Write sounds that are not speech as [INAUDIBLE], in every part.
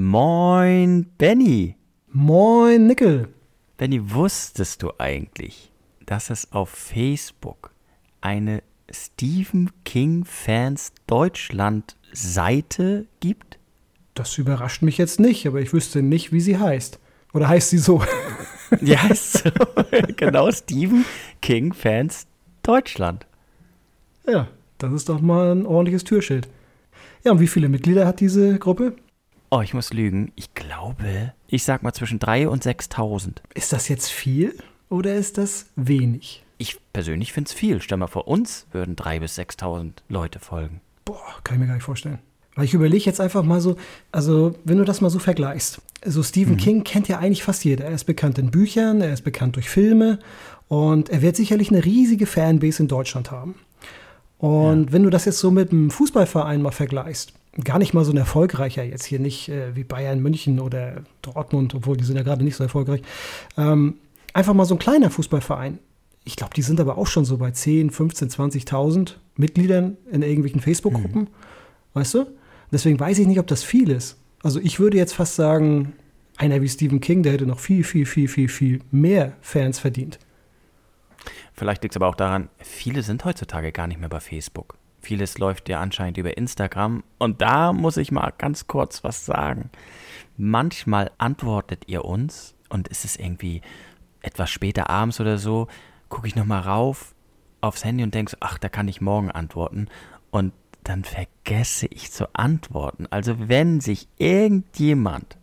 Moin, Benny. Moin, Nickel. Benny, wusstest du eigentlich, dass es auf Facebook eine Stephen King Fans Deutschland Seite gibt? Das überrascht mich jetzt nicht, aber ich wüsste nicht, wie sie heißt. Oder heißt sie so? [LAUGHS] Die heißt so. [LAUGHS] genau, Stephen King Fans Deutschland. Ja, das ist doch mal ein ordentliches Türschild. Ja, und wie viele Mitglieder hat diese Gruppe? Oh, ich muss lügen. Ich glaube, ich sag mal zwischen 3.000 und 6.000. Ist das jetzt viel oder ist das wenig? Ich persönlich finde es viel. Stell mal vor, uns würden 3.000 bis 6.000 Leute folgen. Boah, kann ich mir gar nicht vorstellen. Weil ich überlege jetzt einfach mal so, also wenn du das mal so vergleichst. So Stephen mhm. King kennt ja eigentlich fast jeder. Er ist bekannt in Büchern, er ist bekannt durch Filme und er wird sicherlich eine riesige Fanbase in Deutschland haben. Und ja. wenn du das jetzt so mit einem Fußballverein mal vergleichst, gar nicht mal so ein erfolgreicher jetzt hier nicht äh, wie Bayern München oder Dortmund, obwohl die sind ja gerade nicht so erfolgreich. Ähm, einfach mal so ein kleiner Fußballverein. Ich glaube, die sind aber auch schon so bei 10, 15, 20.000 Mitgliedern in irgendwelchen Facebook-Gruppen. Mhm. Weißt du? Deswegen weiß ich nicht, ob das viel ist. Also ich würde jetzt fast sagen, einer wie Stephen King, der hätte noch viel, viel, viel, viel, viel mehr Fans verdient. Vielleicht liegt es aber auch daran, viele sind heutzutage gar nicht mehr bei Facebook. Vieles läuft ja anscheinend über Instagram. Und da muss ich mal ganz kurz was sagen. Manchmal antwortet ihr uns und es ist irgendwie etwas später abends oder so, gucke ich nochmal rauf aufs Handy und denke so, ach, da kann ich morgen antworten. Und dann vergesse ich zu antworten. Also wenn sich irgendjemand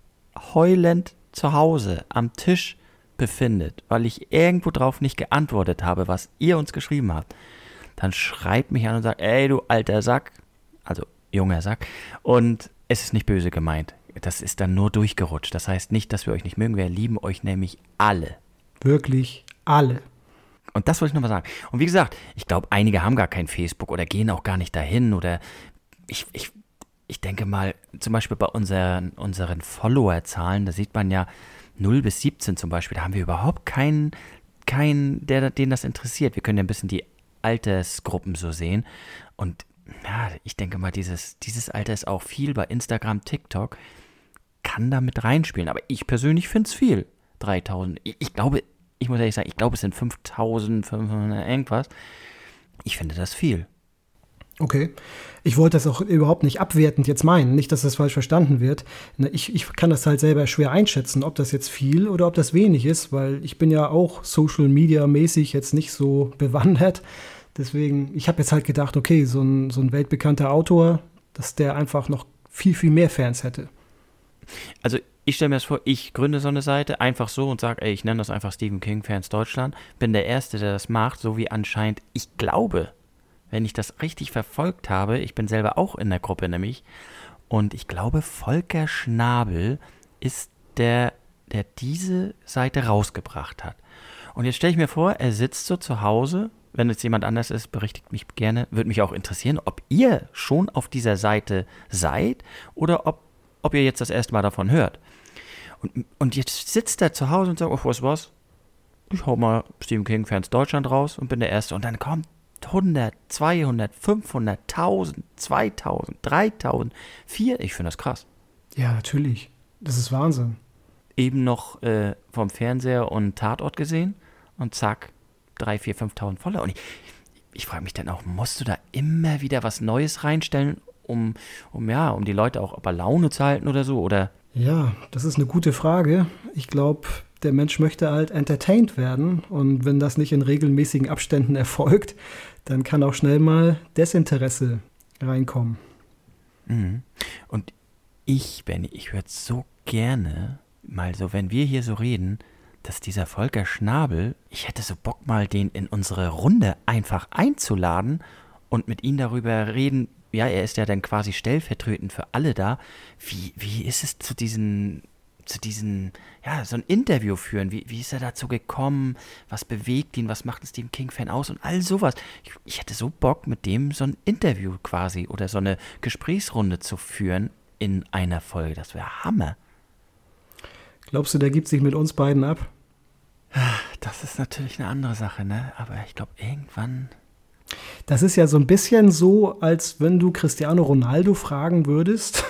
heulend zu Hause am Tisch befindet, weil ich irgendwo drauf nicht geantwortet habe, was ihr uns geschrieben habt, dann schreibt mich an und sagt, ey du alter Sack, also junger Sack, und es ist nicht böse gemeint. Das ist dann nur durchgerutscht. Das heißt nicht, dass wir euch nicht mögen. Wir lieben euch nämlich alle. Wirklich alle. Und das wollte ich nochmal sagen. Und wie gesagt, ich glaube, einige haben gar kein Facebook oder gehen auch gar nicht dahin oder ich, ich, ich denke mal, zum Beispiel bei unseren, unseren Follower-Zahlen, da sieht man ja 0 bis 17 zum Beispiel, da haben wir überhaupt keinen, keinen der, den das interessiert. Wir können ja ein bisschen die Altersgruppen so sehen. Und ja, ich denke mal, dieses, dieses Alter ist auch viel bei Instagram, TikTok, kann da mit reinspielen. Aber ich persönlich finde es viel. 3000. Ich, ich, glaube, ich muss ehrlich sagen, ich glaube, es sind 5500 irgendwas. Ich finde das viel. Okay. Ich wollte das auch überhaupt nicht abwertend jetzt meinen. Nicht, dass das falsch verstanden wird. Ich, ich kann das halt selber schwer einschätzen, ob das jetzt viel oder ob das wenig ist, weil ich bin ja auch Social Media mäßig jetzt nicht so bewandert. Deswegen, ich habe jetzt halt gedacht, okay, so ein, so ein weltbekannter Autor, dass der einfach noch viel, viel mehr Fans hätte. Also ich stelle mir das vor, ich gründe so eine Seite einfach so und sage, ey, ich nenne das einfach Stephen King Fans Deutschland, bin der Erste, der das macht, so wie anscheinend, ich glaube, wenn ich das richtig verfolgt habe, ich bin selber auch in der Gruppe nämlich, und ich glaube, Volker Schnabel ist der, der diese Seite rausgebracht hat. Und jetzt stelle ich mir vor, er sitzt so zu Hause wenn es jemand anders ist, berichtigt mich gerne. Würde mich auch interessieren, ob ihr schon auf dieser Seite seid oder ob, ob ihr jetzt das erste Mal davon hört. Und, und jetzt sitzt er zu Hause und sagt, oh, was was? Ich hau mal Stephen King Fans Deutschland raus und bin der Erste. Und dann kommt 100, 200, 500, 1000, 2000, 3000, 4. Ich finde das krass. Ja, natürlich. Das ist Wahnsinn. Eben noch äh, vom Fernseher und Tatort gesehen und zack, 3, 4, 5.000 Follower. Und ich, ich frage mich dann auch, musst du da immer wieder was Neues reinstellen, um, um ja, um die Leute auch bei Laune zu halten oder so? Oder? Ja, das ist eine gute Frage. Ich glaube, der Mensch möchte halt entertained werden. Und wenn das nicht in regelmäßigen Abständen [LAUGHS] erfolgt, dann kann auch schnell mal Desinteresse reinkommen. Mhm. Und ich, Benny, ich würde so gerne mal so, wenn wir hier so reden, dass dieser Volker Schnabel, ich hätte so Bock mal den in unsere Runde einfach einzuladen und mit ihm darüber reden. Ja, er ist ja dann quasi stellvertretend für alle da. Wie, wie ist es zu diesen, zu diesen, ja, so ein Interview führen? Wie, wie ist er dazu gekommen? Was bewegt ihn? Was macht es dem King-Fan aus? Und all sowas. Ich, ich hätte so Bock, mit dem so ein Interview quasi oder so eine Gesprächsrunde zu führen in einer Folge. Das wäre Hammer. Glaubst du, der gibt sich mit uns beiden ab? Das ist natürlich eine andere Sache, ne? Aber ich glaube, irgendwann. Das ist ja so ein bisschen so, als wenn du Cristiano Ronaldo fragen würdest,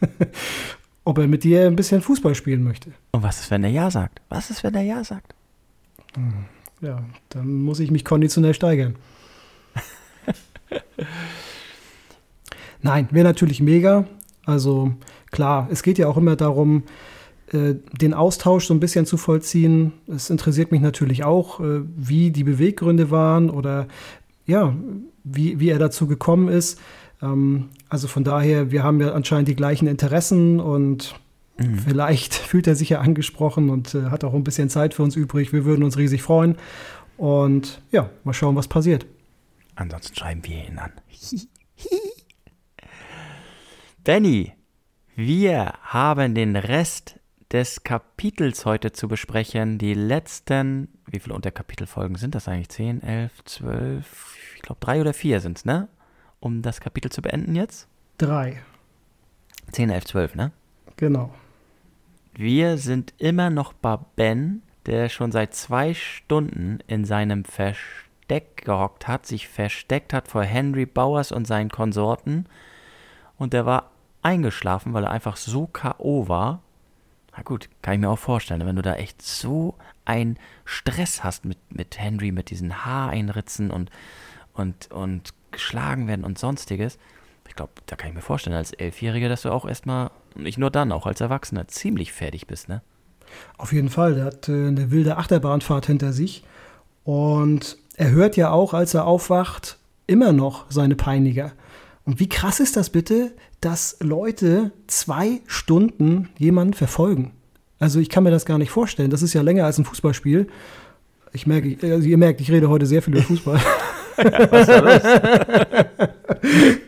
[LAUGHS] ob er mit dir ein bisschen Fußball spielen möchte. Und was ist, wenn er Ja sagt? Was ist, wenn er Ja sagt? Ja, dann muss ich mich konditionell steigern. [LAUGHS] Nein, wäre natürlich mega. Also klar, es geht ja auch immer darum, den Austausch so ein bisschen zu vollziehen. Es interessiert mich natürlich auch, äh, wie die Beweggründe waren oder ja, wie, wie er dazu gekommen ist. Ähm, also von daher, wir haben ja anscheinend die gleichen Interessen und mhm. vielleicht [LAUGHS] fühlt er sich ja angesprochen und äh, hat auch ein bisschen Zeit für uns übrig. Wir würden uns riesig freuen. Und ja, mal schauen, was passiert. Ansonsten schreiben wir ihn an. [LAUGHS] Benny, wir haben den Rest des Kapitels heute zu besprechen. Die letzten, wie viele Unterkapitelfolgen sind das eigentlich? 10, 11, 12, ich glaube drei oder vier sind es, ne? Um das Kapitel zu beenden jetzt? Drei. 10, 11, 12, ne? Genau. Wir sind immer noch bei Ben, der schon seit zwei Stunden in seinem Versteck gehockt hat, sich versteckt hat vor Henry Bowers und seinen Konsorten. Und der war eingeschlafen, weil er einfach so K.O. war na gut, kann ich mir auch vorstellen, wenn du da echt so einen Stress hast mit, mit Henry, mit diesen Haareinritzen und, und, und geschlagen werden und sonstiges. Ich glaube, da kann ich mir vorstellen, als Elfjähriger, dass du auch erstmal, nicht nur dann, auch als Erwachsener, ziemlich fertig bist, ne? Auf jeden Fall. Der hat äh, eine wilde Achterbahnfahrt hinter sich. Und er hört ja auch, als er aufwacht, immer noch seine Peiniger. Und wie krass ist das bitte, dass Leute zwei Stunden jemanden verfolgen? Also ich kann mir das gar nicht vorstellen. Das ist ja länger als ein Fußballspiel. Ich merke, also ihr merkt, ich rede heute sehr viel über Fußball. [LAUGHS] Los? [LAUGHS]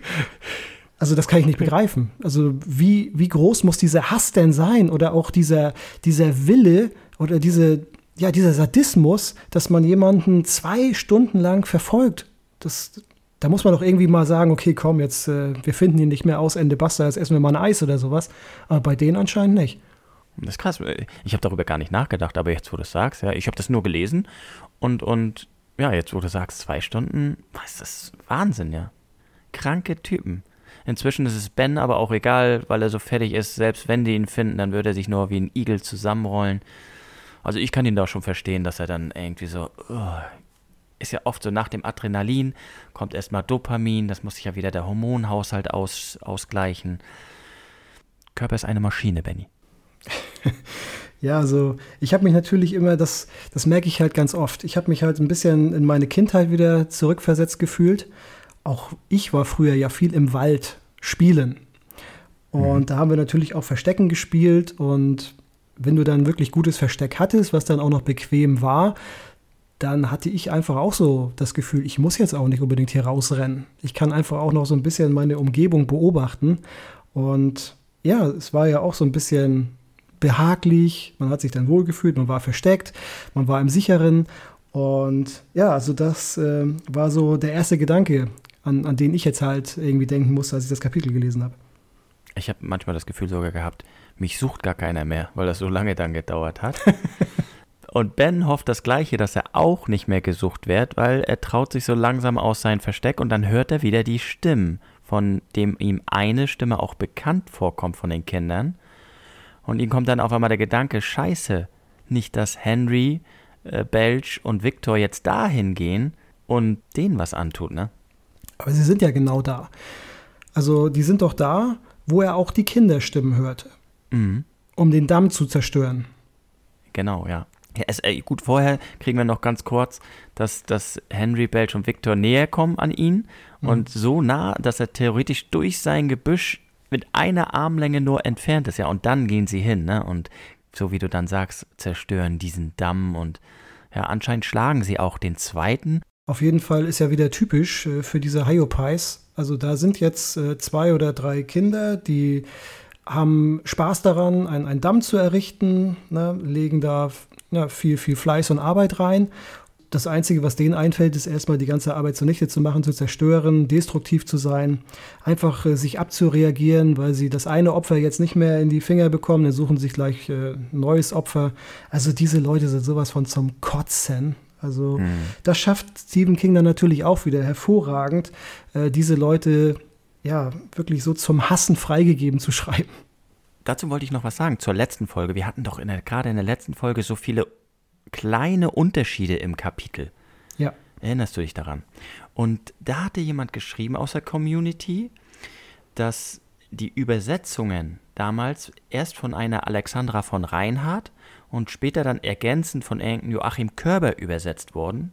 Also das kann ich nicht begreifen. Also wie, wie groß muss dieser Hass denn sein oder auch dieser, dieser Wille oder diese, ja, dieser Sadismus, dass man jemanden zwei Stunden lang verfolgt? Das, da muss man doch irgendwie mal sagen, okay, komm, jetzt, äh, wir finden ihn nicht mehr aus, Ende basta, jetzt essen wir mal ein Eis oder sowas. Aber bei denen anscheinend nicht. Das ist krass. Ich habe darüber gar nicht nachgedacht, aber jetzt, wo du es sagst, ja, ich habe das nur gelesen und, und ja, jetzt, wo du sagst, zwei Stunden, was ist das Wahnsinn, ja. Kranke Typen. Inzwischen ist es Ben aber auch egal, weil er so fertig ist. Selbst wenn die ihn finden, dann würde er sich nur wie ein Igel zusammenrollen. Also ich kann ihn da schon verstehen, dass er dann irgendwie so, oh, ist ja oft so nach dem Adrenalin kommt erstmal Dopamin, das muss sich ja wieder der Hormonhaushalt aus, ausgleichen. Körper ist eine Maschine, Benny. [LAUGHS] Ja, also ich habe mich natürlich immer, das, das merke ich halt ganz oft, ich habe mich halt ein bisschen in meine Kindheit wieder zurückversetzt gefühlt. Auch ich war früher ja viel im Wald spielen. Und mhm. da haben wir natürlich auch Verstecken gespielt. Und wenn du dann wirklich gutes Versteck hattest, was dann auch noch bequem war, dann hatte ich einfach auch so das Gefühl, ich muss jetzt auch nicht unbedingt hier rausrennen. Ich kann einfach auch noch so ein bisschen meine Umgebung beobachten. Und ja, es war ja auch so ein bisschen behaglich, man hat sich dann wohlgefühlt, man war versteckt, man war im Sicheren. Und ja, also das äh, war so der erste Gedanke, an, an den ich jetzt halt irgendwie denken musste, als ich das Kapitel gelesen habe. Ich habe manchmal das Gefühl sogar gehabt, mich sucht gar keiner mehr, weil das so lange dann gedauert hat. [LAUGHS] Und Ben hofft das Gleiche, dass er auch nicht mehr gesucht wird, weil er traut sich so langsam aus sein Versteck und dann hört er wieder die Stimmen, von dem ihm eine Stimme auch bekannt vorkommt von den Kindern. Und ihm kommt dann auf einmal der Gedanke, scheiße, nicht, dass Henry, äh, Belch und Victor jetzt dahin gehen und denen was antut, ne? Aber sie sind ja genau da. Also die sind doch da, wo er auch die Kinderstimmen hörte. Mhm. Um den Damm zu zerstören. Genau, ja. Ja, es, äh, gut, vorher kriegen wir noch ganz kurz, dass, dass Henry, Belch und Victor näher kommen an ihn mhm. und so nah, dass er theoretisch durch sein Gebüsch mit einer Armlänge nur entfernt ist. Ja, und dann gehen sie hin, ne? Und so wie du dann sagst, zerstören diesen Damm und ja, anscheinend schlagen sie auch den zweiten. Auf jeden Fall ist ja wieder typisch äh, für diese Hyopies. Also da sind jetzt äh, zwei oder drei Kinder, die haben Spaß daran, einen Damm zu errichten, ne, legen da ja, viel, viel Fleiß und Arbeit rein. Das Einzige, was denen einfällt, ist erstmal die ganze Arbeit zunichte zu machen, zu zerstören, destruktiv zu sein, einfach äh, sich abzureagieren, weil sie das eine Opfer jetzt nicht mehr in die Finger bekommen, dann suchen sich gleich äh, neues Opfer. Also diese Leute sind sowas von zum Kotzen. Also mhm. das schafft Stephen King dann natürlich auch wieder hervorragend, äh, diese Leute ja wirklich so zum Hassen freigegeben zu schreiben. Dazu wollte ich noch was sagen zur letzten Folge. Wir hatten doch in der, gerade in der letzten Folge so viele kleine Unterschiede im Kapitel. Ja. Erinnerst du dich daran? Und da hatte jemand geschrieben aus der Community, dass die Übersetzungen damals erst von einer Alexandra von Reinhardt und später dann ergänzend von irgendeinem Joachim Körber übersetzt wurden.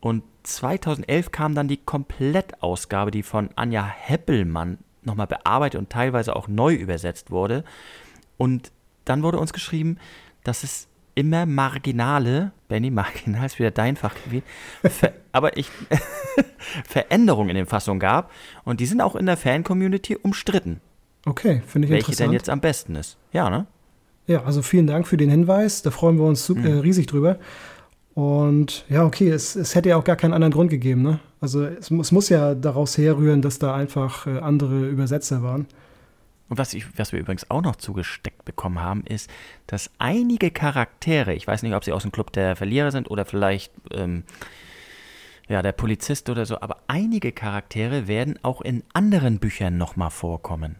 Und 2011 kam dann die Komplettausgabe, die von Anja Heppelmann nochmal bearbeitet und teilweise auch neu übersetzt wurde. Und dann wurde uns geschrieben, dass es immer marginale, Benny, marginal ist wieder dein Fachgebiet, [LAUGHS] aber ich, [LAUGHS] Veränderungen in den Fassungen gab. Und die sind auch in der Fan-Community umstritten. Okay, finde ich welche interessant. denn jetzt am besten ist. Ja, ne? Ja, also vielen Dank für den Hinweis. Da freuen wir uns Mhm. äh, riesig drüber. Und ja, okay, es, es hätte ja auch gar keinen anderen Grund gegeben. Ne? Also es, es muss ja daraus herrühren, dass da einfach äh, andere Übersetzer waren. Und was, ich, was wir übrigens auch noch zugesteckt bekommen haben, ist, dass einige Charaktere, ich weiß nicht, ob sie aus dem Club der Verlierer sind oder vielleicht ähm, ja, der Polizist oder so, aber einige Charaktere werden auch in anderen Büchern nochmal vorkommen.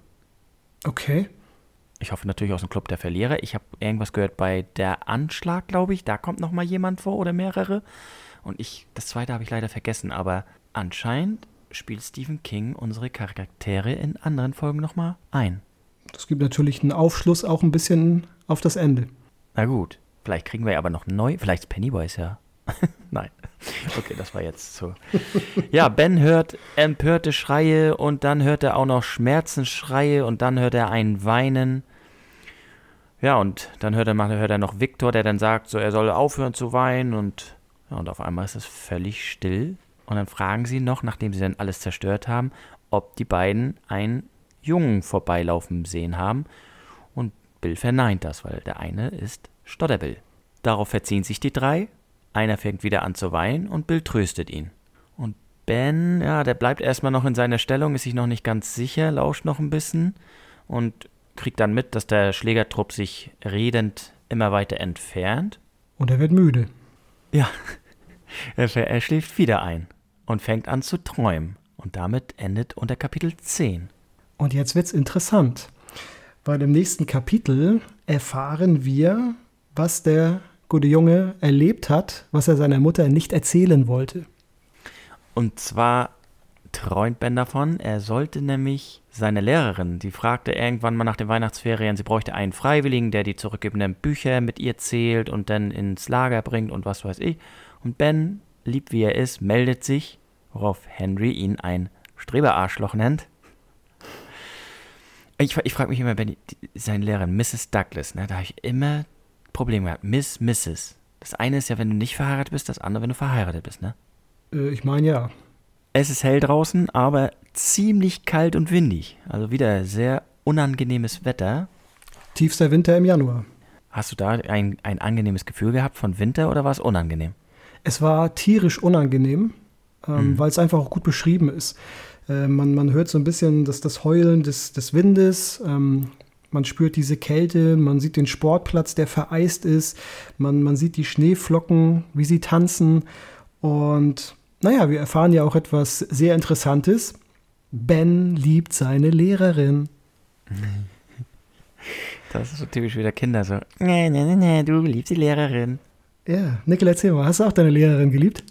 Okay. Ich hoffe natürlich aus dem Club der Verlierer. Ich habe irgendwas gehört bei der Anschlag, glaube ich. Da kommt noch mal jemand vor oder mehrere. Und ich, das zweite habe ich leider vergessen. Aber anscheinend spielt Stephen King unsere Charaktere in anderen Folgen noch mal ein. Das gibt natürlich einen Aufschluss auch ein bisschen auf das Ende. Na gut, vielleicht kriegen wir aber noch neu. Vielleicht ist Pennywise ja. [LAUGHS] Nein. Okay, das war jetzt so. Ja, Ben hört empörte Schreie und dann hört er auch noch Schmerzensschreie und dann hört er ein Weinen. Ja, und dann hört er, hört er noch Viktor, der dann sagt, so er soll aufhören zu weinen und, ja, und auf einmal ist es völlig still. Und dann fragen sie noch, nachdem sie dann alles zerstört haben, ob die beiden einen Jungen vorbeilaufen sehen haben. Und Bill verneint das, weil der eine ist Stotterbill. Darauf verziehen sich die drei. Einer fängt wieder an zu weinen und Bill tröstet ihn. Und Ben, ja, der bleibt erstmal noch in seiner Stellung, ist sich noch nicht ganz sicher, lauscht noch ein bisschen und kriegt dann mit, dass der Schlägertrupp sich redend immer weiter entfernt. Und er wird müde. Ja, [LAUGHS] er, schläft wieder ein und fängt an zu träumen. Und damit endet unter Kapitel 10. Und jetzt wird's interessant, weil im nächsten Kapitel erfahren wir, was der gute Junge erlebt hat, was er seiner Mutter nicht erzählen wollte. Und zwar träumt Ben davon, er sollte nämlich seine Lehrerin, die fragte irgendwann mal nach den Weihnachtsferien, sie bräuchte einen Freiwilligen, der die zurückgegebenen Bücher mit ihr zählt und dann ins Lager bringt und was weiß ich. Und Ben, lieb wie er ist, meldet sich, worauf Henry ihn ein Streberarschloch nennt. Ich, ich frage mich immer, Ben, die, seine Lehrerin, Mrs. Douglas, ne, da habe ich immer Probleme gehabt. Miss, Mrs. Das eine ist ja, wenn du nicht verheiratet bist, das andere, wenn du verheiratet bist, ne? Äh, ich meine ja. Es ist hell draußen, aber ziemlich kalt und windig. Also wieder sehr unangenehmes Wetter. Tiefster Winter im Januar. Hast du da ein, ein angenehmes Gefühl gehabt von Winter oder war es unangenehm? Es war tierisch unangenehm, ähm, Mhm. weil es einfach auch gut beschrieben ist. Äh, man, man hört so ein bisschen das, das Heulen des, des Windes, ähm, man spürt diese Kälte, man sieht den Sportplatz, der vereist ist, man, man sieht die Schneeflocken, wie sie tanzen. Und naja, wir erfahren ja auch etwas sehr Interessantes. Ben liebt seine Lehrerin. Das ist so typisch wieder Kinder so. Nee, nee, nee, nee, du liebst die Lehrerin. Ja, Nickel, erzähl mal, hast du auch deine Lehrerin geliebt?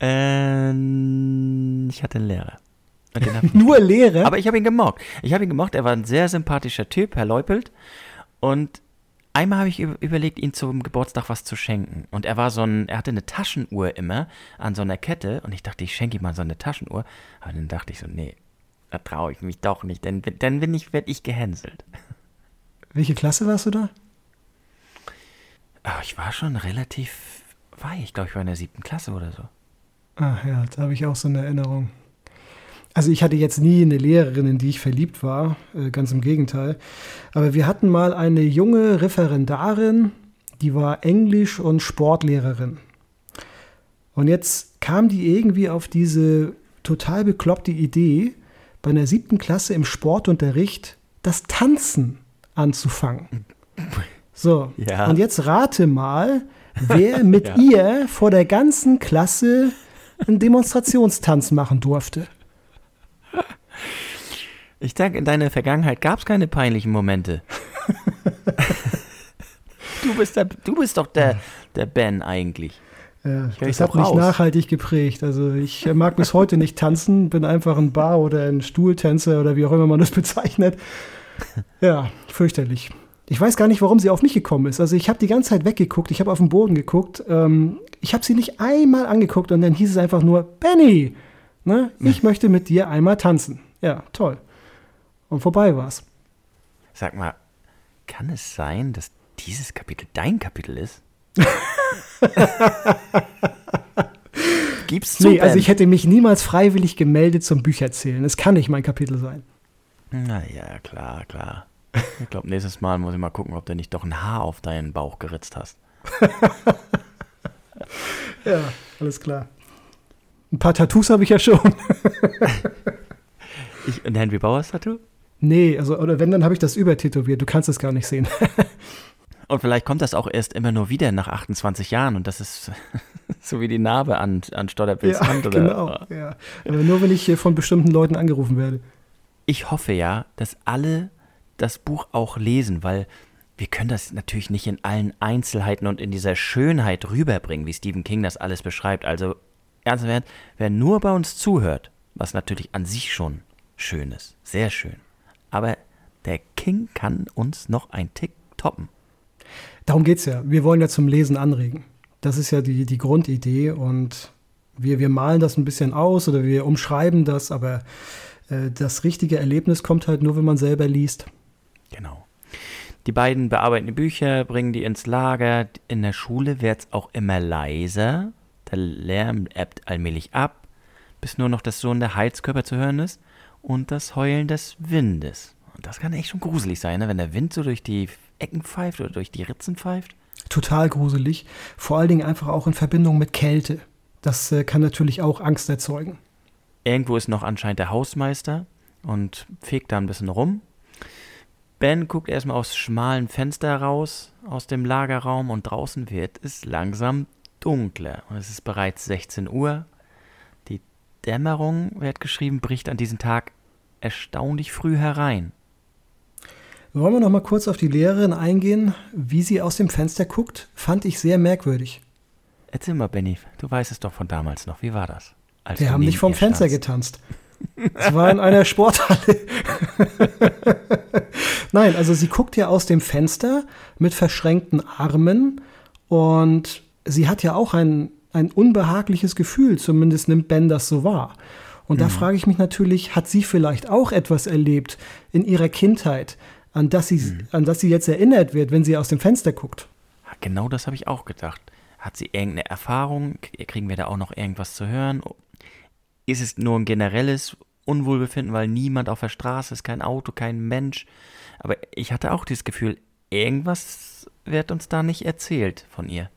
Ähm, ich hatte einen Lehrer. [LAUGHS] Nur Lehrer? Aber ich habe ihn gemocht. Ich habe ihn gemocht. Er war ein sehr sympathischer Typ, Herr Leupelt. Und einmal habe ich üb- überlegt, ihm zum Geburtstag was zu schenken. Und er war so ein, er hatte eine Taschenuhr immer an so einer Kette. Und ich dachte, ich schenke ihm mal so eine Taschenuhr. Aber dann dachte ich so, nee, da traue ich mich doch nicht. Denn dann bin ich, werde ich gehänselt. Welche Klasse warst du da? Aber ich war schon relativ weich. Ich glaube, ich war in der siebten Klasse oder so. Ach ja, da habe ich auch so eine Erinnerung. Also ich hatte jetzt nie eine Lehrerin, in die ich verliebt war, äh, ganz im Gegenteil. Aber wir hatten mal eine junge Referendarin, die war Englisch- und Sportlehrerin. Und jetzt kam die irgendwie auf diese total bekloppte Idee, bei einer siebten Klasse im Sportunterricht das Tanzen anzufangen. So, Ja. und jetzt rate mal, wer [LAUGHS] mit Ja. ihr vor der ganzen Klasse einen Demonstrationstanz machen durfte. Ich denke, in deiner Vergangenheit gab es keine peinlichen Momente. [LAUGHS] Du bist, der, du bist doch der, der Ben eigentlich. Ja, das hat mich raus. nachhaltig geprägt. Also ich mag bis heute nicht tanzen, bin einfach ein Bar- oder ein Stuhltänzer oder wie auch immer man das [LAUGHS] bezeichnet. Ja, fürchterlich. Ich weiß gar nicht, warum sie auf mich gekommen ist. Also ich habe die ganze Zeit weggeguckt, ich habe auf den Boden geguckt. Ähm, ich habe sie nicht einmal angeguckt und dann hieß es einfach nur, Benny, ne, ich möchte mit dir einmal tanzen. Ja, toll. Und vorbei war's. Sag mal, kann es sein, dass dieses Kapitel dein Kapitel ist? [LAUGHS] Gibt's zu, Nee, also ich hätte mich niemals freiwillig gemeldet zum Bücherzählen. Es kann nicht mein Kapitel sein. Naja, klar, klar. Ich glaube, nächstes Mal muss ich mal gucken, ob du nicht doch ein Haar auf deinen Bauch geritzt hast. [LAUGHS] ja, alles klar. Ein paar Tattoos habe ich ja schon. ich, ein Henry Bowers Tattoo? Nee, also, oder wenn, dann habe ich das übertätowiert. Du kannst es gar nicht sehen. [LAUGHS] und vielleicht kommt das auch erst immer nur wieder nach 28 Jahren und das ist [LAUGHS] so wie die Narbe an, an Stodderpils ja, Hand. Oder? Genau, ja. Aber nur, wenn ich von bestimmten Leuten angerufen werde. Ich hoffe ja, dass alle das Buch auch lesen, weil wir können das natürlich nicht in allen Einzelheiten und in dieser Schönheit rüberbringen, wie Stephen King das alles beschreibt. Also ernsthaft, wer nur bei uns zuhört, was natürlich an sich schon schön ist, sehr schön, aber der King kann uns noch ein Tick toppen. Darum geht es ja. Wir wollen ja zum Lesen anregen. Das ist ja die, die Grundidee und wir, wir malen das ein bisschen aus oder wir umschreiben das, aber äh, das richtige Erlebnis kommt halt nur, wenn man selber liest. Genau. Die beiden bearbeiten die Bücher, bringen die ins Lager. In der Schule wird es auch immer leiser. Der Lärm ebbt allmählich ab, bis nur noch das Sohn der Heizkörper zu hören ist und das Heulen des Windes. Und das kann echt schon gruselig sein, ne? wenn der Wind so durch die Ecken pfeift oder durch die Ritzen pfeift. Total gruselig. Vor allen Dingen einfach auch in Verbindung mit Kälte. Das äh, kann natürlich auch Angst erzeugen. Irgendwo ist noch anscheinend der Hausmeister und fegt da ein bisschen rum. Ben guckt erstmal aus schmalen Fenster raus aus dem Lagerraum und draußen wird es langsam dunkler. Und es ist bereits 16 Uhr. Dämmerung, wird geschrieben, bricht an diesem Tag erstaunlich früh herein. Wollen wir noch mal kurz auf die Lehrerin eingehen? Wie sie aus dem Fenster guckt, fand ich sehr merkwürdig. Erzähl mal, Benny, du weißt es doch von damals noch. Wie war das? wir haben nicht vom Fenster getanzt. Es war in einer Sporthalle. [LAUGHS] Nein, also sie guckt ja aus dem Fenster mit verschränkten Armen und sie hat ja auch ein, ein unbehagliches Gefühl, zumindest nimmt Ben das so wahr. Und mhm. da frage ich mich natürlich, hat sie vielleicht auch etwas erlebt in ihrer Kindheit, an das sie, mhm. an das sie jetzt erinnert wird, wenn sie aus dem Fenster guckt? Genau das habe ich auch gedacht. Hat sie irgendeine Erfahrung? Kriegen wir da auch noch irgendwas zu hören? Ist es nur ein generelles Unwohlbefinden, weil niemand auf der Straße ist, kein Auto, kein Mensch? Aber ich hatte auch dieses Gefühl, irgendwas wird uns da nicht erzählt von ihr.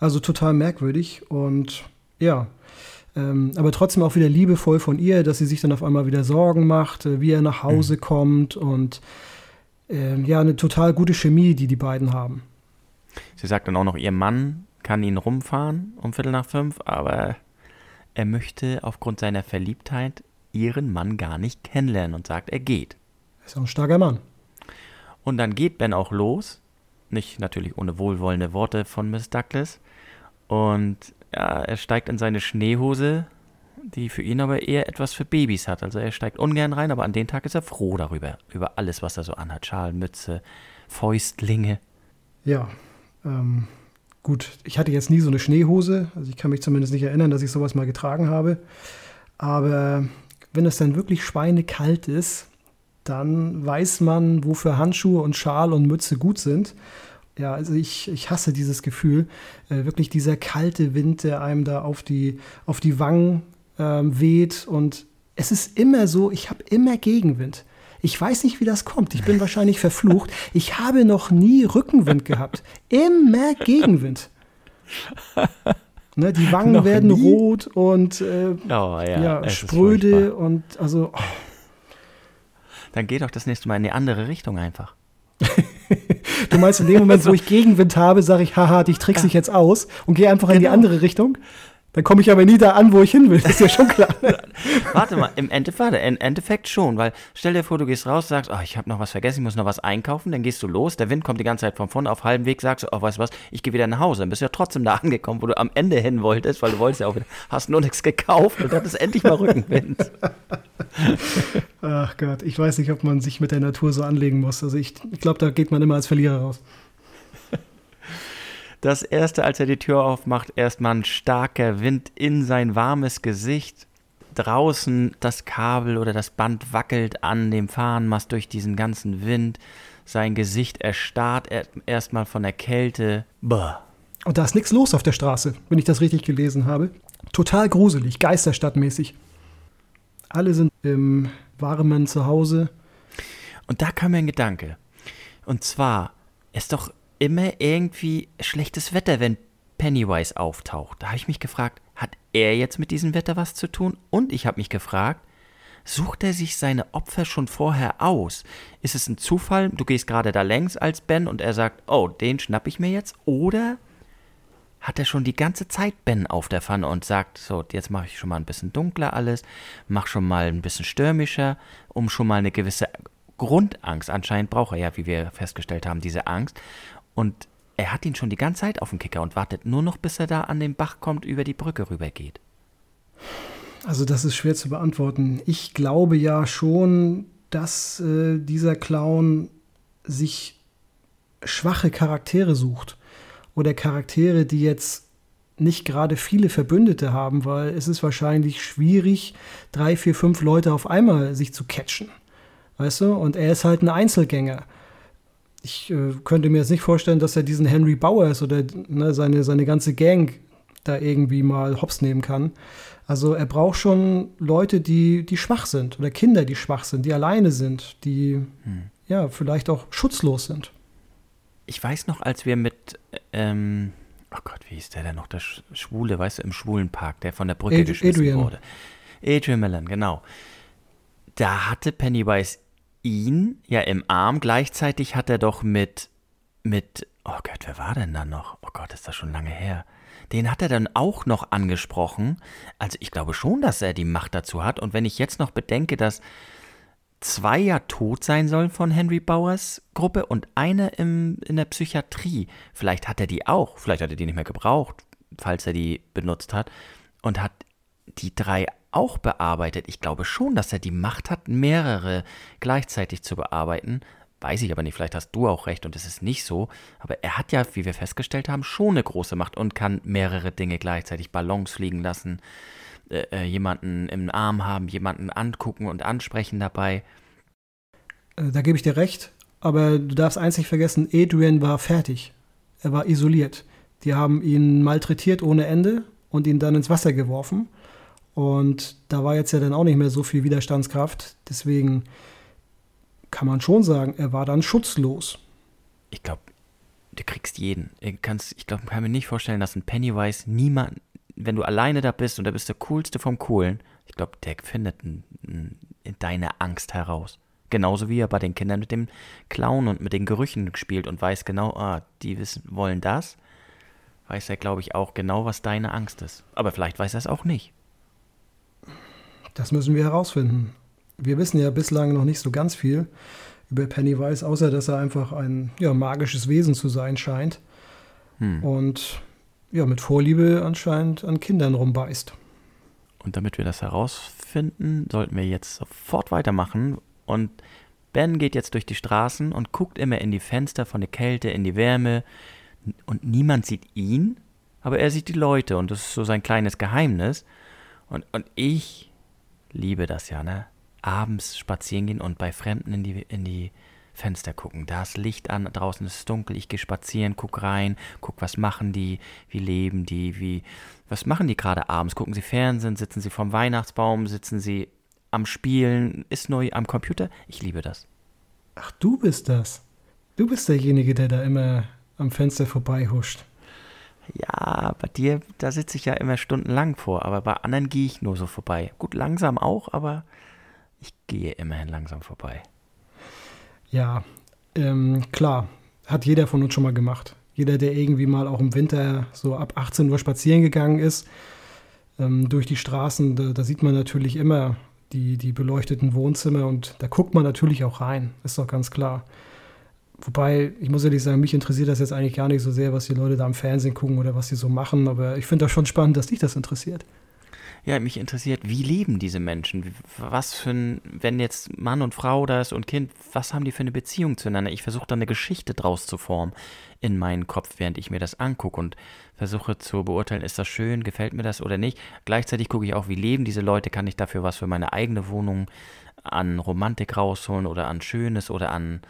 Also total merkwürdig und ja, ähm, aber trotzdem auch wieder liebevoll von ihr, dass sie sich dann auf einmal wieder Sorgen macht, äh, wie er nach Hause mhm. kommt und äh, ja, eine total gute Chemie, die die beiden haben. Sie sagt dann auch noch, ihr Mann kann ihn rumfahren um Viertel nach fünf, aber er möchte aufgrund seiner Verliebtheit ihren Mann gar nicht kennenlernen und sagt, er geht. Ist auch ein starker Mann. Und dann geht Ben auch los. Nicht natürlich ohne wohlwollende Worte von Miss Douglas. Und ja, er steigt in seine Schneehose, die für ihn aber eher etwas für Babys hat. Also er steigt ungern rein, aber an dem Tag ist er froh darüber. Über alles, was er so anhat. Schal, Mütze, Fäustlinge. Ja, ähm, gut. Ich hatte jetzt nie so eine Schneehose. Also ich kann mich zumindest nicht erinnern, dass ich sowas mal getragen habe. Aber wenn es dann wirklich schweinekalt ist, dann weiß man, wofür Handschuhe und Schal und Mütze gut sind. Ja, also ich, ich hasse dieses Gefühl. Äh, wirklich dieser kalte Wind, der einem da auf die, auf die Wangen ähm, weht. Und es ist immer so, ich habe immer Gegenwind. Ich weiß nicht, wie das kommt. Ich bin wahrscheinlich verflucht. Ich habe noch nie Rückenwind gehabt. Immer Gegenwind. Ne, die Wangen werden nie? rot und äh, oh, ja, ja spröde und also. Oh. Dann geh doch das nächste Mal in die andere Richtung einfach. [LAUGHS] du meinst, in dem Moment, wo ich [LAUGHS] Gegenwind habe, sage ich, haha, dich trickst dich jetzt aus und gehe einfach genau. in die genau. andere Richtung? Dann komme ich aber nie da an, wo ich hin will. Das ist ja schon klar. [LAUGHS] warte mal, im Endeffekt, warte, im Endeffekt schon, weil stell dir vor, du gehst raus, sagst, oh, ich habe noch was vergessen, ich muss noch was einkaufen, dann gehst du los, der Wind kommt die ganze Zeit von vorne, auf halbem Weg sagst du, oh, weißt du was, ich gehe wieder nach Hause. Dann bist du ja trotzdem da angekommen, wo du am Ende hin wolltest, weil du wolltest ja auch wieder, hast nur nichts gekauft und hattest endlich mal Rückenwind. [LAUGHS] Ach Gott, ich weiß nicht, ob man sich mit der Natur so anlegen muss. Also ich, ich glaube, da geht man immer als Verlierer raus. Das erste, als er die Tür aufmacht, erstmal ein starker Wind in sein warmes Gesicht. Draußen das Kabel oder das Band wackelt an dem Fahnenmast durch diesen ganzen Wind. Sein Gesicht erstarrt erstmal von der Kälte. Bah. Und da ist nichts los auf der Straße, wenn ich das richtig gelesen habe. Total gruselig, geisterstadtmäßig. Alle sind im warmen Zuhause. Und da kam mir ein Gedanke. Und zwar, ist doch immer irgendwie schlechtes Wetter, wenn Pennywise auftaucht. Da habe ich mich gefragt, hat er jetzt mit diesem Wetter was zu tun? Und ich habe mich gefragt, sucht er sich seine Opfer schon vorher aus? Ist es ein Zufall, du gehst gerade da längs als Ben und er sagt, oh, den schnapp ich mir jetzt? Oder hat er schon die ganze Zeit Ben auf der Pfanne und sagt, so, jetzt mache ich schon mal ein bisschen dunkler alles, mach schon mal ein bisschen stürmischer, um schon mal eine gewisse Grundangst, anscheinend braucht er ja, wie wir festgestellt haben, diese Angst, und er hat ihn schon die ganze Zeit auf dem Kicker und wartet nur noch, bis er da an den Bach kommt, über die Brücke rübergeht. Also das ist schwer zu beantworten. Ich glaube ja schon, dass äh, dieser Clown sich schwache Charaktere sucht. Oder Charaktere, die jetzt nicht gerade viele Verbündete haben, weil es ist wahrscheinlich schwierig, drei, vier, fünf Leute auf einmal sich zu catchen. Weißt du? Und er ist halt ein Einzelgänger ich äh, könnte mir jetzt nicht vorstellen, dass er diesen Henry Bowers oder ne, seine, seine ganze Gang da irgendwie mal hops nehmen kann. Also er braucht schon Leute, die, die schwach sind oder Kinder, die schwach sind, die alleine sind, die hm. ja vielleicht auch schutzlos sind. Ich weiß noch, als wir mit, ähm, oh Gott, wie hieß der denn noch, der Schwule, weißt du, im Schwulenpark, der von der Brücke Ad geschmissen Adrian. wurde. Adrian Millen, genau. Da hatte Pennywise ihn ja im Arm. Gleichzeitig hat er doch mit, mit, oh Gott, wer war denn da noch? Oh Gott, ist das schon lange her. Den hat er dann auch noch angesprochen. Also ich glaube schon, dass er die Macht dazu hat. Und wenn ich jetzt noch bedenke, dass zwei ja tot sein sollen von Henry Bowers Gruppe und eine im, in der Psychiatrie, vielleicht hat er die auch, vielleicht hat er die nicht mehr gebraucht, falls er die benutzt hat, und hat die drei auch bearbeitet. Ich glaube schon, dass er die Macht hat, mehrere gleichzeitig zu bearbeiten. Weiß ich aber nicht, vielleicht hast du auch recht und es ist nicht so. Aber er hat ja, wie wir festgestellt haben, schon eine große Macht und kann mehrere Dinge gleichzeitig Ballons fliegen lassen, äh, äh jemanden im Arm haben, jemanden angucken und ansprechen dabei. Äh, da gebe ich dir recht, aber du darfst eins nicht vergessen, Adrian war fertig. Er war isoliert. Die haben ihn malträtiert ohne Ende und ihn dann ins Wasser geworfen. Und da war jetzt ja dann auch nicht mehr so viel Widerstandskraft. Deswegen kann man schon sagen, er war dann schutzlos. Ich glaube, du kriegst jeden. Ich, ich glaube, kann mir nicht vorstellen, dass ein Pennywise niemand, wenn du alleine da bist und da bist der coolste vom Coolen, ich glaube, der findet deine Angst heraus. Genauso wie er bei den Kindern mit dem Clown und mit den Gerüchen spielt und weiß genau, ah, die wissen, wollen das. Weiß er, glaube ich, auch genau, was deine Angst ist. Aber vielleicht weiß er es auch nicht. Das müssen wir herausfinden. Wir wissen ja bislang noch nicht so ganz viel über Pennywise, außer dass er einfach ein ja, magisches Wesen zu sein scheint. Hm. Und ja, mit Vorliebe anscheinend an Kindern rumbeißt. Und damit wir das herausfinden, sollten wir jetzt sofort weitermachen. Und Ben geht jetzt durch die Straßen und guckt immer in die Fenster von der Kälte, in die Wärme. Und niemand sieht ihn, aber er sieht die Leute. Und das ist so sein kleines Geheimnis. Und, und ich liebe das ja, ne? Abends spazieren gehen und bei Fremden in die, in die Fenster gucken. Da ist Licht an, draußen ist es dunkel, ich gehe spazieren, guck rein, guck, was machen die, wie leben die, wie, was machen die gerade abends? Gucken sie Fernsehen, sitzen sie vorm Weihnachtsbaum, sitzen sie am Spielen, ist neu am Computer? Ich liebe das. Ach, du bist das. Du bist derjenige, der da immer am Fenster vorbeihuscht. Ja, bei dir, da sitze ich ja immer stundenlang vor, aber bei anderen gehe ich nur so vorbei. Gut, langsam auch, aber ich gehe immerhin langsam vorbei. Ja, ähm, klar, hat jeder von uns schon mal gemacht. Jeder, der irgendwie mal auch im Winter so ab 18 Uhr spazieren gegangen ist, ähm, durch die Straßen. Da, da, sieht man natürlich immer die, die beleuchteten Wohnzimmer und da guckt man natürlich auch rein, ist doch ganz klar. Wobei, ich muss ehrlich sagen, mich interessiert das jetzt eigentlich gar nicht so sehr, was die Leute da im Fernsehen gucken oder was sie so machen, aber ich finde das schon spannend, dass dich das interessiert. Ja, mich interessiert, wie leben diese Menschen? Was für ein, wenn jetzt Mann und Frau da ist und Kind, was haben die für eine Beziehung zueinander? Ich versuche da eine Geschichte draus zu formen in meinen Kopf, während ich mir das angucke und versuche zu beurteilen, ist das schön, gefällt mir das oder nicht. Gleichzeitig gucke ich auch, wie leben diese Leute, kann ich dafür was für meine eigene Wohnung an Romantik rausholen oder an Schönes oder an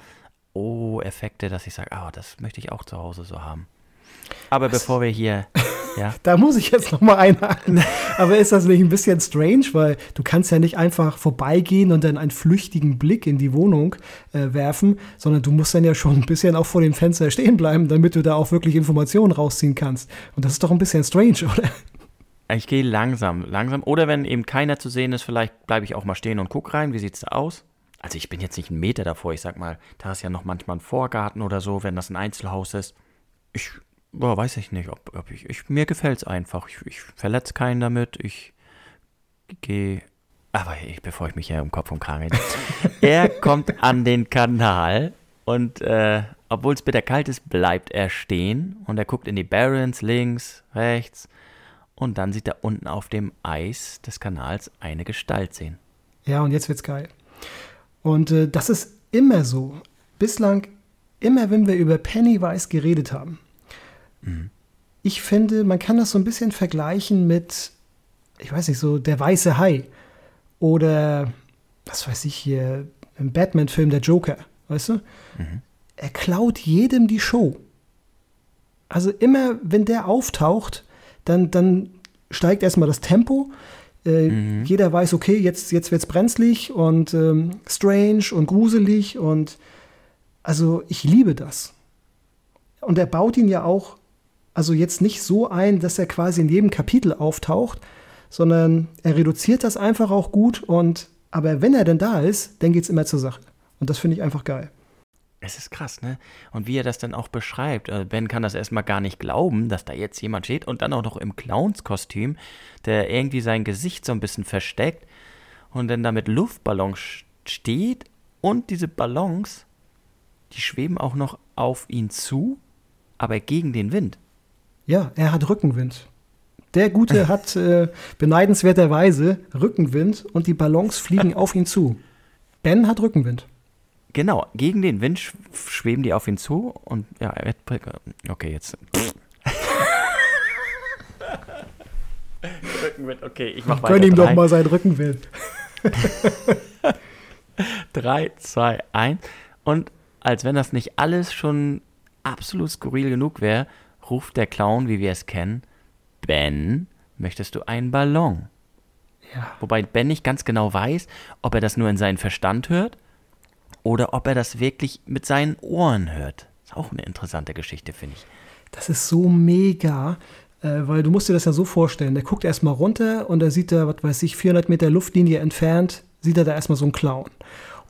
Oh-Effekte, dass ich sage, ah, oh, das möchte ich auch zu Hause so haben. Aber was? bevor wir hier [LAUGHS] ja. Da muss ich jetzt nochmal einhaken. [LAUGHS] Aber ist das nicht ein bisschen strange, weil du kannst ja nicht einfach vorbeigehen und dann einen flüchtigen Blick in die Wohnung äh, werfen, sondern du musst dann ja schon ein bisschen auch vor dem Fenster stehen bleiben, damit du da auch wirklich Informationen rausziehen kannst. Und das ist doch ein bisschen strange, [LAUGHS] oder? Ich gehe langsam, langsam. Oder wenn eben keiner zu sehen ist, vielleicht bleibe ich auch mal stehen und gucke rein, wie sieht es da aus? Also ich bin jetzt nicht einen Meter davor, ich sag mal, da ist ja noch manchmal ein Vorgarten oder so, wenn das ein Einzelhaus ist. Ich boah, weiß ich nicht, ob, ob ich, ich mir gefällt es einfach. Ich, ich verletze keinen damit. Ich gehe. Aber ich, bevor ich mich hier um Kopf und Kragen rede. [LAUGHS] er kommt an den Kanal und äh, obwohl es bitter kalt ist, bleibt er stehen und er guckt in die Barrens links, rechts und dann sieht er unten auf dem Eis des Kanals eine Gestalt sehen. Ja, und jetzt wird's geil. Und äh, das ist immer so. Bislang, immer wenn wir über Pennywise geredet haben, Mhm. Ich finde, man kann das so ein bisschen vergleichen mit, ich weiß nicht, so der weiße Hai oder was weiß ich hier, im Batman-Film der Joker, weißt du? Mhm. Er klaut jedem die Show. Also immer, wenn der auftaucht, dann, dann steigt erstmal das Tempo. Äh, mhm. Jeder weiß, okay, jetzt, jetzt wird es brenzlig und ähm, strange und gruselig und also ich liebe das. Und er baut ihn ja auch also jetzt nicht so ein, dass er quasi in jedem Kapitel auftaucht, sondern er reduziert das einfach auch gut und aber wenn er denn da ist, dann geht es immer zur Sache. Und das finde ich einfach geil. Es ist krass, ne? Und wie er das dann auch beschreibt. Also ben kann das erstmal gar nicht glauben, dass da jetzt jemand steht und dann auch noch im Clownskostüm, der irgendwie sein Gesicht so ein bisschen versteckt und dann da mit Luftballons steht und diese Ballons, die schweben auch noch auf ihn zu, aber gegen den Wind. Ja, er hat Rückenwind. Der Gute [LAUGHS] hat äh, beneidenswerterweise Rückenwind und die Ballons fliegen [LAUGHS] auf ihn zu. Ben hat Rückenwind. Genau, gegen den Wind schweben die auf ihn zu und ja, okay, jetzt. [LAUGHS] Rückenwind, okay, ich mach weiter. Gönn ihm doch mal seinen Rückenwind. [LAUGHS] 3, 2, 1. Und als wenn das nicht alles schon absolut skurril genug wäre, ruft der Clown, wie wir es kennen, Ben, möchtest du einen Ballon? Ja. Wobei Ben nicht ganz genau weiß, ob er das nur in seinen Verstand hört oder ob er das wirklich mit seinen Ohren hört. Ist auch eine interessante Geschichte, finde ich. Das ist so mega, äh, weil du musst dir das ja so vorstellen. Der guckt erstmal runter und da sieht er, was weiß ich, 400 Meter Luftlinie entfernt, sieht er da erstmal so einen Clown.